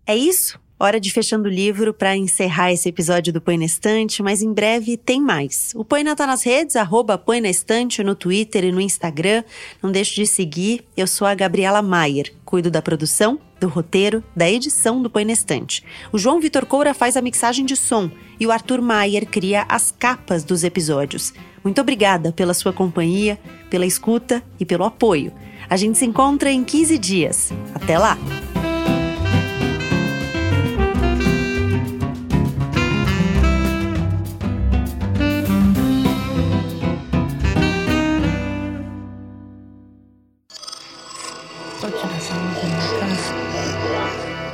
É isso? Hora de fechando o livro para encerrar esse episódio do Põe na Estante, mas em breve tem mais. O Põe na tá nas redes, arroba Põe na Estante, no Twitter e no Instagram. Não deixe de seguir. Eu sou a Gabriela Maier, cuido da produção, do roteiro, da edição do Põe na Estante. O João Vitor Coura faz a mixagem de som e o Arthur Maier cria as capas dos episódios. Muito obrigada pela sua companhia, pela escuta e pelo apoio. A gente se encontra em 15 dias. Até lá!